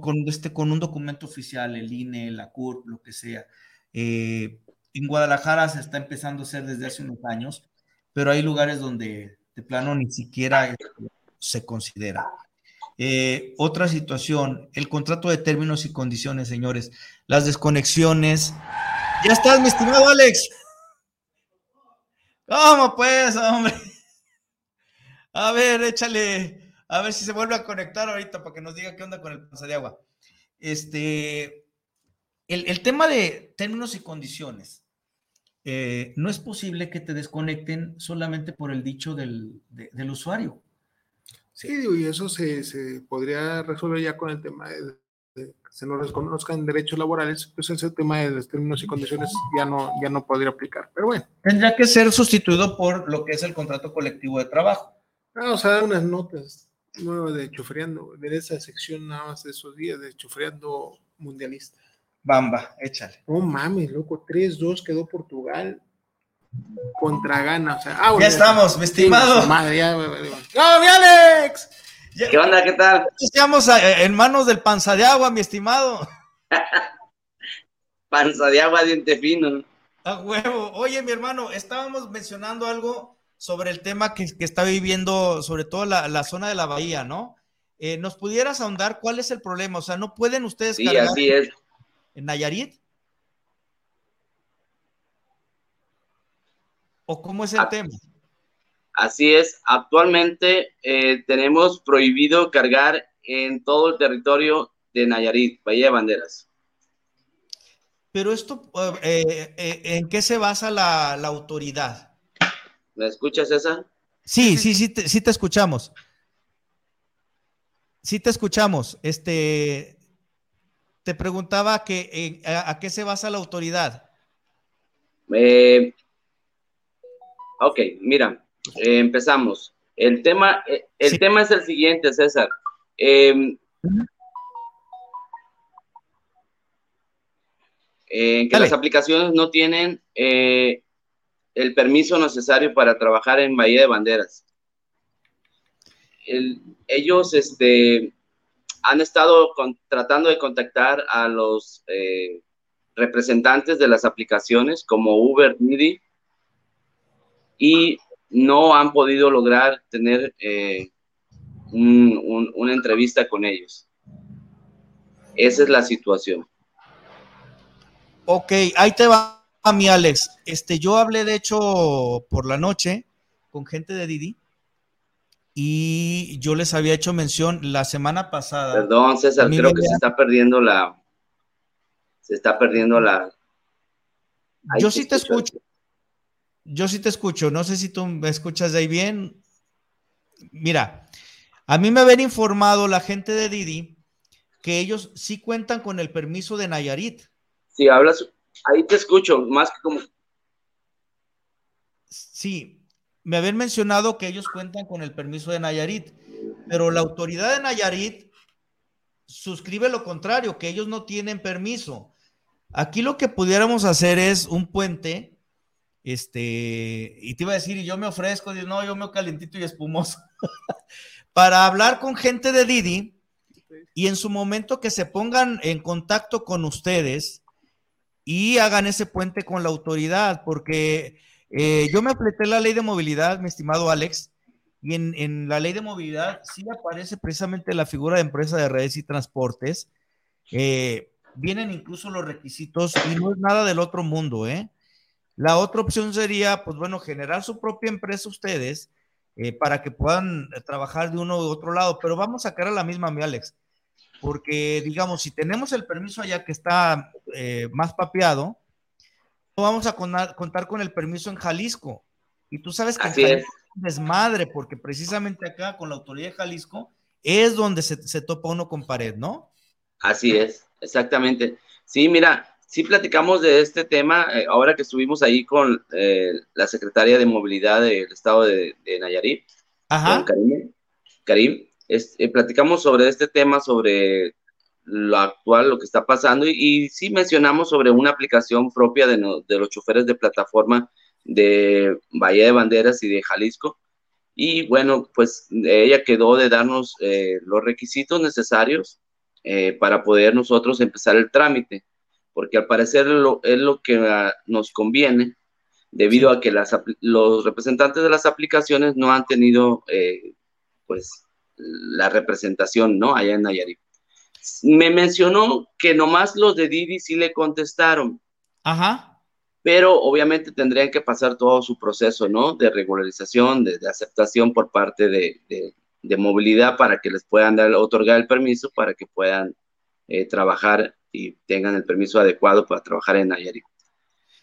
con, este, con un documento oficial, el INE, la CURP, lo que sea. Eh, en Guadalajara se está empezando a hacer desde hace unos años, pero hay lugares donde de plano ni siquiera se considera. Eh, otra situación, el contrato de términos y condiciones, señores, las desconexiones. Ya estás, mi estimado Alex. ¿Cómo pues, hombre? A ver, échale, a ver si se vuelve a conectar ahorita para que nos diga qué onda con el panza de agua. Este, el, tema de términos y condiciones. Eh, no es posible que te desconecten solamente por el dicho del usuario. Sí, y eso se, se, podría resolver ya con el tema de, que se nos reconozcan derechos laborales, pues ese tema de los términos y condiciones ya no, ya no podría aplicar. Pero bueno. Tendría que ser sustituido por lo que es el contrato colectivo de trabajo. Vamos a dar unas notas nuevas de Chufreando, de esa sección nada más de esos días de Chufreando Mundialista. Bamba, échale. No mames, loco, 3-2 quedó Portugal contra gana. Ah, ya estamos, mi estimado. Madre, ya, ¡No, mi Alex! ¿Qué onda? ¿Qué tal? Estamos eh, en manos del panza de agua, mi estimado. panza de agua, diente fino. A huevo. Oye, mi hermano, estábamos mencionando algo sobre el tema que, está viviendo, sobre todo la, zona de la bahía, ¿no? Eh, ¿Nos pudieras ahondar cuál es el problema? O sea, ¿no pueden ustedes sí, así es. en Nayarit? ¿O cómo es el tema? Así es, actualmente eh, tenemos prohibido cargar en todo el territorio de Nayarit, Bahía de Banderas. Pero esto, eh, ¿en qué se basa la, autoridad? ¿Me escuchas, esa? Sí, sí, sí, sí te escuchamos. Sí te escuchamos. Este, te preguntaba que, a, qué se basa la autoridad. Eh, Ok, mira, eh, empezamos. El tema, eh, el tema es el siguiente, César. Eh, que las aplicaciones no tienen el permiso necesario para trabajar en Bahía de Banderas. ellos este, han estado tratando de contactar a los representantes de las aplicaciones como Uber, Didi, y no han podido lograr tener eh, una entrevista con ellos. Esa es la situación. Ok, ahí te va mi Alex. Este, yo hablé de hecho por la noche con gente de Didi y yo les había hecho mención la semana pasada. Perdón, César, creo que se está perdiendo la. Se está perdiendo la. yo sí te escucho. Yo sí te escucho, no sé si tú me escuchas de ahí bien. Mira, a mí me habían informado la gente de Didi que ellos sí cuentan con el permiso de Nayarit. Sí, hablas, ahí te escucho, más que como... Sí, me habían mencionado que ellos cuentan con el permiso de Nayarit, pero la autoridad de Nayarit suscribe lo contrario, que ellos no tienen permiso. Aquí lo que pudiéramos hacer es un puente este, y te iba a decir, y yo me ofrezco, no, yo me calentito y espumoso, para hablar con gente de Didi y en su momento que se pongan en contacto con ustedes y hagan ese puente con la autoridad, porque eh, yo me apreté la ley de movilidad, mi estimado Alex, y en, la ley de movilidad sí aparece precisamente la figura de empresa de redes y transportes. Eh, vienen incluso los requisitos y no es nada del otro mundo, ¿eh? La otra opción sería, pues bueno, generar su propia empresa ustedes eh, para que puedan trabajar de uno u otro lado, pero vamos a sacar a la misma, mi Alex, porque digamos, si tenemos el permiso allá que está eh, más papeado, no vamos a contar con el permiso en Jalisco. Y tú sabes que es un desmadre, porque precisamente acá con la autoridad de Jalisco es donde se, se topa uno con pared, ¿no? Así es, exactamente. Sí, mira, sí platicamos de este tema eh, ahora que estuvimos ahí con eh, la secretaria de movilidad del estado de, Nayarit, Ajá. Karim. Karim eh, platicamos sobre este tema, sobre lo actual, lo que está pasando, y, sí mencionamos sobre una aplicación propia de, de, los choferes de plataforma de Bahía de Banderas y de Jalisco. Y bueno, pues ella quedó de darnos los requisitos necesarios para poder nosotros empezar el trámite porque al parecer es lo que ah, nos conviene, debido a que los representantes de las aplicaciones no han tenido, eh, pues, la representación, ¿no? Allá en Nayarit. Me mencionó que nomás los de Didi sí le contestaron. Ajá. Pero obviamente tendrían que pasar todo su proceso, ¿no? De regularización, de, aceptación por parte de, movilidad para que les puedan dar, otorgar el permiso para que puedan eh, trabajar y tengan el permiso adecuado para trabajar en Nayarit.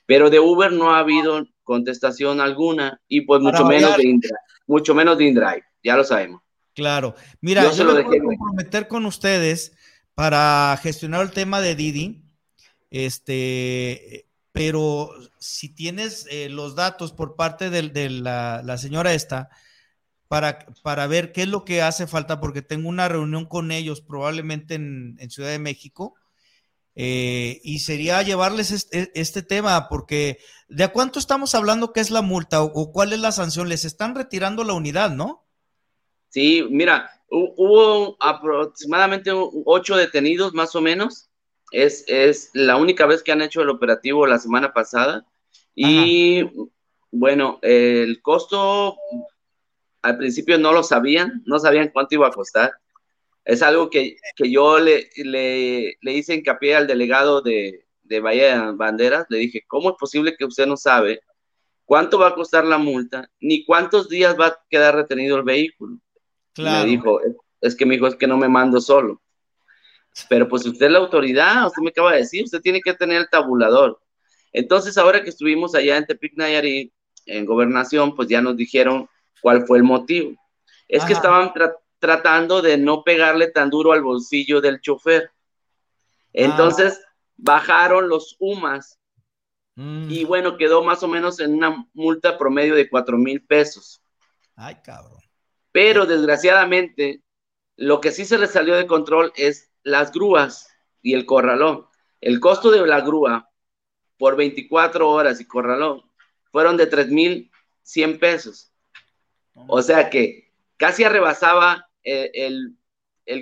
Pero de Uber no ha habido contestación alguna y pues mucho menos, de mucho menos de InDrive, ya lo sabemos. Claro, mira, yo, me puedo comprometer con ustedes para gestionar el tema de Didi, este, pero si tienes eh, los datos por parte de, la, señora esta, para, para, ver qué es lo que hace falta, porque tengo una reunión con ellos probablemente en, en Ciudad de México, eh, y sería llevarles este, este, tema, porque ¿de cuánto estamos hablando que es la multa o, cuál es la sanción? Les están retirando la unidad, ¿no? Sí, mira, hubo aproximadamente ocho detenidos más o menos. Es, es la única vez que han hecho el operativo la semana pasada. Y bueno, el costo al principio no lo sabían, no sabían cuánto iba a costar es algo que, yo le, le, le, hice hincapié al delegado de, de Bahía Banderas, le dije, ¿cómo es posible que usted no sabe cuánto va a costar la multa, ni cuántos días va a quedar retenido el vehículo? Me dijo, es que me dijo, es que no me mando solo. Pero pues usted es la autoridad, usted me acaba de decir, usted tiene que tener el tabulador. Entonces, ahora que estuvimos allá en Tepic Nayarit, en gobernación, pues ya nos dijeron cuál fue el motivo. Es que estaban tratando tratando de no pegarle tan duro al bolsillo del chofer. Entonces bajaron los UMAS mm. y bueno, quedó más o menos en una multa promedio de cuatro mil pesos. Ay, cabrón. Pero desgraciadamente, lo que sí se le salió de control es las grúas y el corralón. El costo de la grúa por 24 horas y corralón fueron de mil 3.100 pesos. O sea que casi arrebasaba el,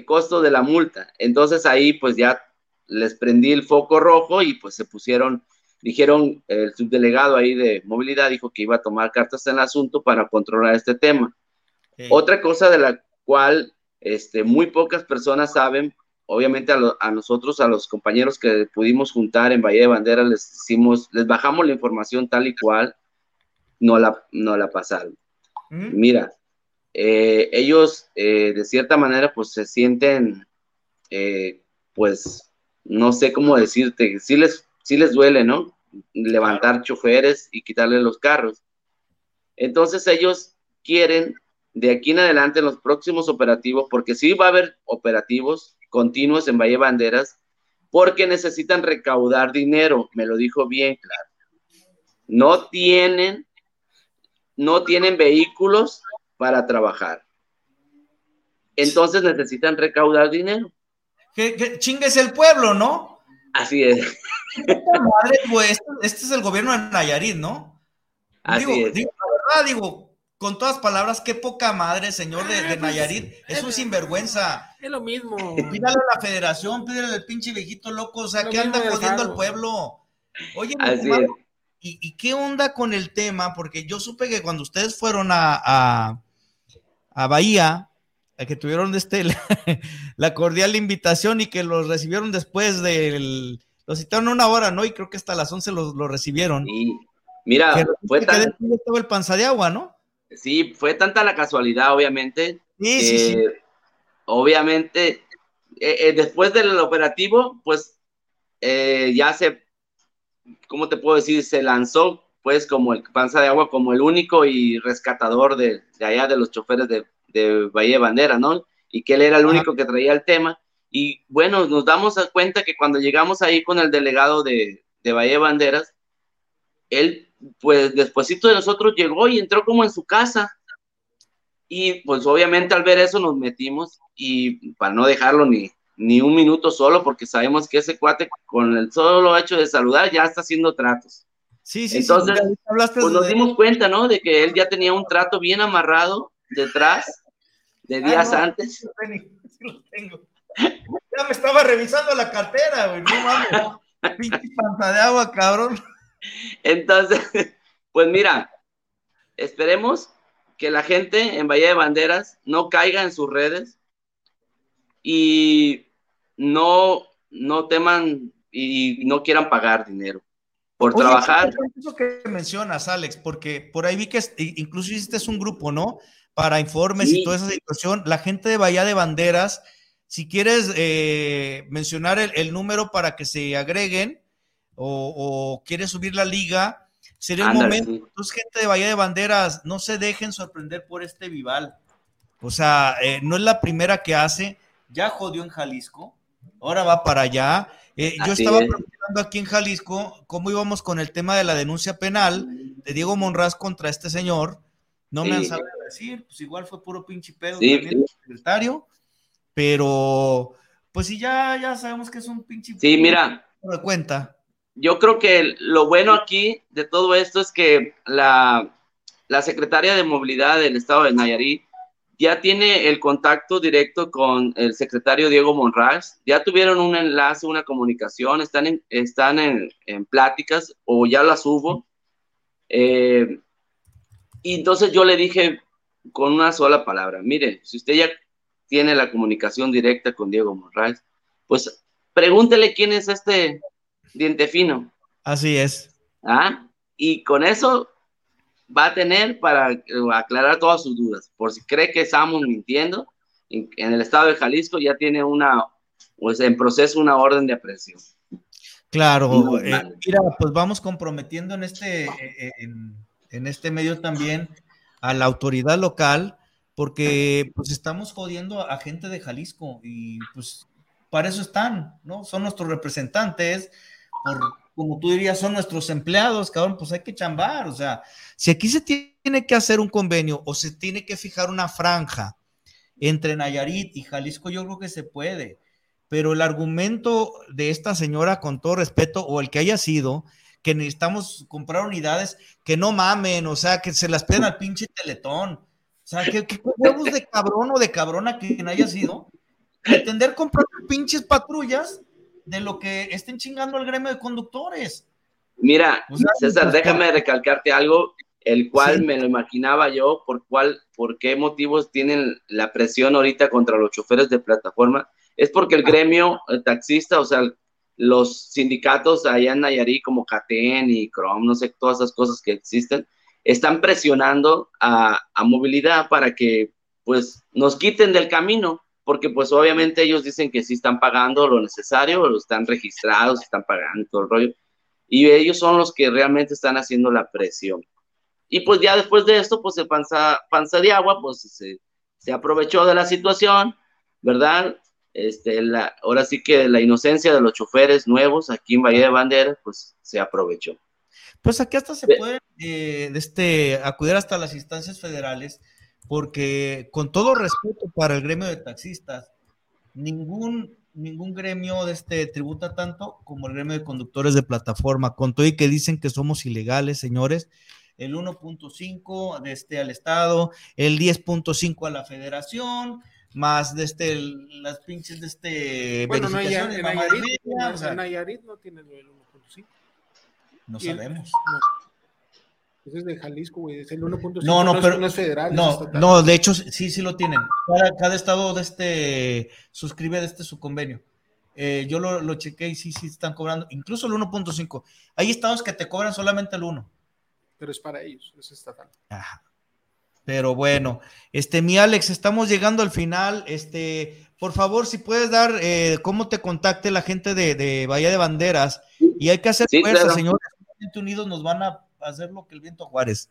costo de la multa. Entonces ahí pues ya les prendí el foco rojo y pues se pusieron, dijeron, el subdelegado ahí de movilidad dijo que iba a tomar cartas en el asunto para controlar este tema. Otra cosa de la cual este, muy pocas personas saben, obviamente a, nosotros, a los compañeros que pudimos juntar en Valle de Bandera, les hicimos, les bajamos la información tal y cual, no la, no la pasaron. Mira, eh, ellos eh, de cierta manera pues se sienten, eh, pues no sé cómo decirte, sí les, sí les duele, ¿no? Levantar choferes y quitarle los carros. Entonces ellos quieren de aquí en adelante en los próximos operativos, porque sí va a haber operativos continuos en Valle Banderas, porque necesitan recaudar dinero, me lo dijo bien claro. No tienen, no tienen vehículos para trabajar. Entonces necesitan recaudar dinero. Que, chingues el pueblo, ¿no? Así es. Madre, pues, este es el gobierno de Nayarit, ¿no? Así digo, es. Digo, la verdad, digo, con todas palabras, qué poca madre, señor de, pues, Nayarit. Es un sinvergüenza. Es lo mismo. Pídale a la federación, pídale al pinche viejito loco, o sea, que anda jodiendo al pueblo. Oye, ¿y, qué onda con el tema? Porque yo supe que cuando ustedes fueron a, a, Bahía, que tuvieron este, la, cordial invitación y que los recibieron después del... Los citaron una hora, ¿no? Y creo que hasta las 11 los, recibieron. Sí. Mira, fue tan... estaba el panza de agua, ¿no? Sí, fue tanta la casualidad, obviamente. Sí, sí, sí. Obviamente, eh, eh, después del operativo, pues eh, ya se, ¿cómo te puedo decir? Se lanzó pues como el panza de agua, como el único y rescatador de, allá de los choferes de, de Bahía de Bandera, ¿no? Y que él era el único que traía el tema. Y bueno, nos damos cuenta que cuando llegamos ahí con el delegado de, de Bahía de Banderas, él, pues despuésito de nosotros llegó y entró como en su casa. Y pues obviamente al ver eso nos metimos y para no dejarlo ni, ni un minuto solo, porque sabemos que ese cuate con el solo hecho de saludar ya está haciendo tratos. Sí, sí, Entonces, pues nos dimos cuenta, ¿no? De que él ya tenía un trato bien amarrado detrás de ah, días antes. Sí lo tengo. Ya me estaba revisando la cartera, güey. No mames. Pinche panza de agua, cabrón. Entonces, pues mira, esperemos que la gente en Bahía de Banderas no caiga en sus redes y no, no teman y no quieran pagar dinero por trabajar. Eso que mencionas, Alex, porque por ahí vi que incluso hiciste un grupo, ¿no? Para informes y toda esa situación. La gente de Bahía de Banderas, si quieres eh, mencionar el, número para que se agreguen o, quieres subir la liga, sería el momento. Entonces, gente de Bahía de Banderas, no se dejen sorprender por este Vival. O sea, eh, no es la primera que hace, ya jodió en Jalisco ahora va para allá. Eh, yo estaba preguntando aquí en Jalisco cómo íbamos con el tema de la denuncia penal de Diego Monraz contra este señor. No me han sabido decir, pues igual fue puro pinche pedo también secretario, pero pues sí, ya, ya sabemos que es un pinche. Sí, mira. De cuenta. Yo creo que lo bueno aquí de todo esto es que la, la secretaria de Movilidad del Estado de Nayarit ya tiene el contacto directo con el secretario Diego Monraz, ya tuvieron un enlace, una comunicación, están en, están en, pláticas o ya las hubo. Eh, y entonces yo le dije con una sola palabra, mire, si usted ya tiene la comunicación directa con Diego Monraz, pues pregúntele quién es este diente fino. Así es. ¿Ah? Y con eso va a tener para eh, aclarar todas sus dudas. Por si cree que estamos mintiendo, en, el estado de Jalisco ya tiene una, pues en proceso una orden de aprehensión. Claro, eh, mira, pues vamos comprometiendo en este, eh, en, este medio también a la autoridad local, porque pues estamos jodiendo a gente de Jalisco y pues para eso están, ¿no? Son nuestros representantes, como tú dirías, son nuestros empleados, cabrón, pues hay que chambar, o sea, si aquí se tiene que hacer un convenio o se tiene que fijar una franja entre Nayarit y Jalisco, yo creo que se puede, pero el argumento de esta señora, con todo respeto, o el que haya sido, que necesitamos comprar unidades, que no mamen, o sea, que se las piden al pinche teletón, o sea, que, que huevos de cabrón o de cabrona quien haya sido, pretender comprar pinches patrullas de lo que estén chingando al gremio de conductores. Mira, César, pues, déjame recalcarte algo, el cual me lo imaginaba yo, por cuál, por qué motivos tienen la presión ahorita contra los choferes de plataforma. Es porque el gremio el taxista, o sea, los sindicatos allá en Nayarit, como CATEN y Chrome, no sé, todas esas cosas que existen, están presionando a, a movilidad para que pues nos quiten del camino porque pues obviamente ellos dicen que sí están pagando lo necesario, lo están registrados, están pagando todo el rollo, y ellos son los que realmente están haciendo la presión. Y pues ya después de esto, pues el panza, panza de agua, pues se, se aprovechó de la situación, ¿verdad? Este, la, ahora sí que la inocencia de los choferes nuevos aquí en Bahía de Bandera, pues se aprovechó. Pues aquí hasta se puede eh, este, acudir hasta las instancias federales porque con todo respeto para el gremio de taxistas, ningún, ningún gremio de este tributa tanto como el gremio de conductores de plataforma, con todo y que dicen que somos ilegales, señores, el 1.5 de este al Estado, el 10.5 a la Federación, más de este, las pinches de este bueno, no, en, Nayarit, no, tiene el 1.5. No sabemos. Ese es de Jalisco, güey. Es el 1.5. No, no, pero. No es federal. No, no, de hecho, sí, sí lo tienen. Cada, cada estado de este suscribe de este su convenio. Eh, yo lo, lo chequé y sí, sí están cobrando, incluso el 1.5. Hay estados que te cobran solamente el 1. Pero es para ellos, es estatal. Ajá. Pero bueno, este, mi Alex, estamos llegando al final. Este, por favor, si puedes dar eh, cómo te contacte la gente de, de, Bahía de Banderas. Y hay que hacer Sí, fuerza, claro. señores. Unidos nos van a hacer lo que el viento Juárez.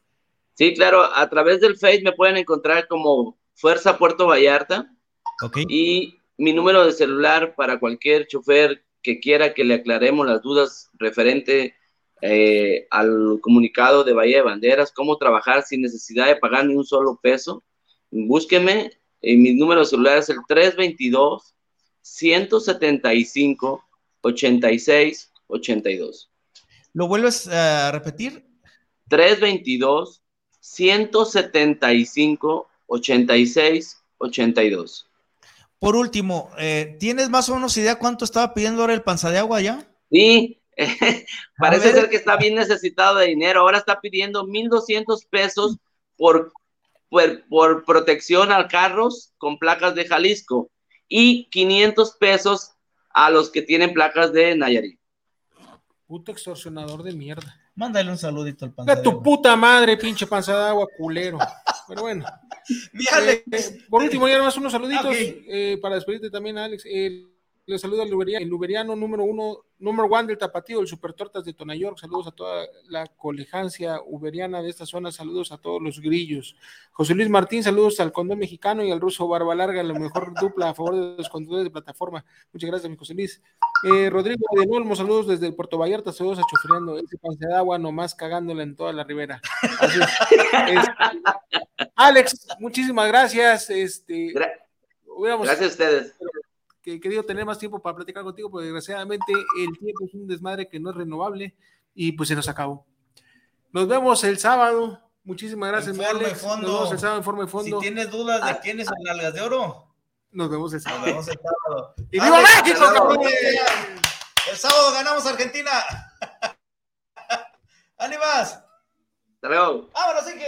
Sí, claro, a través del Face me pueden encontrar como Fuerza Puerto Vallarta. Ok. Y mi número de celular para cualquier chofer que quiera que le aclaremos las dudas referente eh, al comunicado de Bahía de Banderas, cómo trabajar sin necesidad de pagar ni un solo peso. Búsqueme, y mi número de celular es el 322 175 86 82. ¿Lo vuelves a repetir? 322 175 86 82. Por último, eh, ¿tienes más o menos idea cuánto estaba pidiendo ahora el panza de agua allá? Sí, parece ser que está bien necesitado de dinero. Ahora está pidiendo 1.200 pesos por, por, por protección a carros con placas de Jalisco y 500 pesos a los que tienen placas de Nayarit. Puto extorsionador de mierda. Mándale un saludito al panza A tu puta madre, pinche panza de agua, culero. Pero bueno. Alex. Eh, eh, por último, ya más unos saluditos Ok. eh, para despedirte también, Alex. Le al Luberia- el Luberiano número uno, número one del Tapatío, el Super Tortas de Tonayork. Saludos a toda la colejancia uberiana de esta zona. Saludos a todos los grillos. José Luis Martín, saludos al Condón Mexicano y al ruso Barba Larga, la mejor dupla a favor de los conductores de plataforma. Muchas gracias, mi José Luis. Eh, Rodrigo de Olmo, saludos desde Puerto Vallarta, saludos a Chofreando, ese panza de agua nomás cagándola en toda la ribera. Así es. Es- Alex, muchísimas gracias. Este, Gra- hubiéramos Gracias a ustedes. Que- querido tener más tiempo para platicar contigo, pero desgraciadamente el tiempo es un desmadre que no es renovable y pues se nos acabó. Nos vemos el sábado. Muchísimas gracias, mi Informe Alex. fondo. Nos vemos el sábado en Forma de Si Fondo. tienes dudas de quién es el Nalgas de Oro, Nos vemos el nos sábado. vemos el sábado. ¡Y viva Alex, México, cabrones! El sábado ganamos Argentina. ¡Ánimas! Hasta luego. ¡Vámonos, Inge!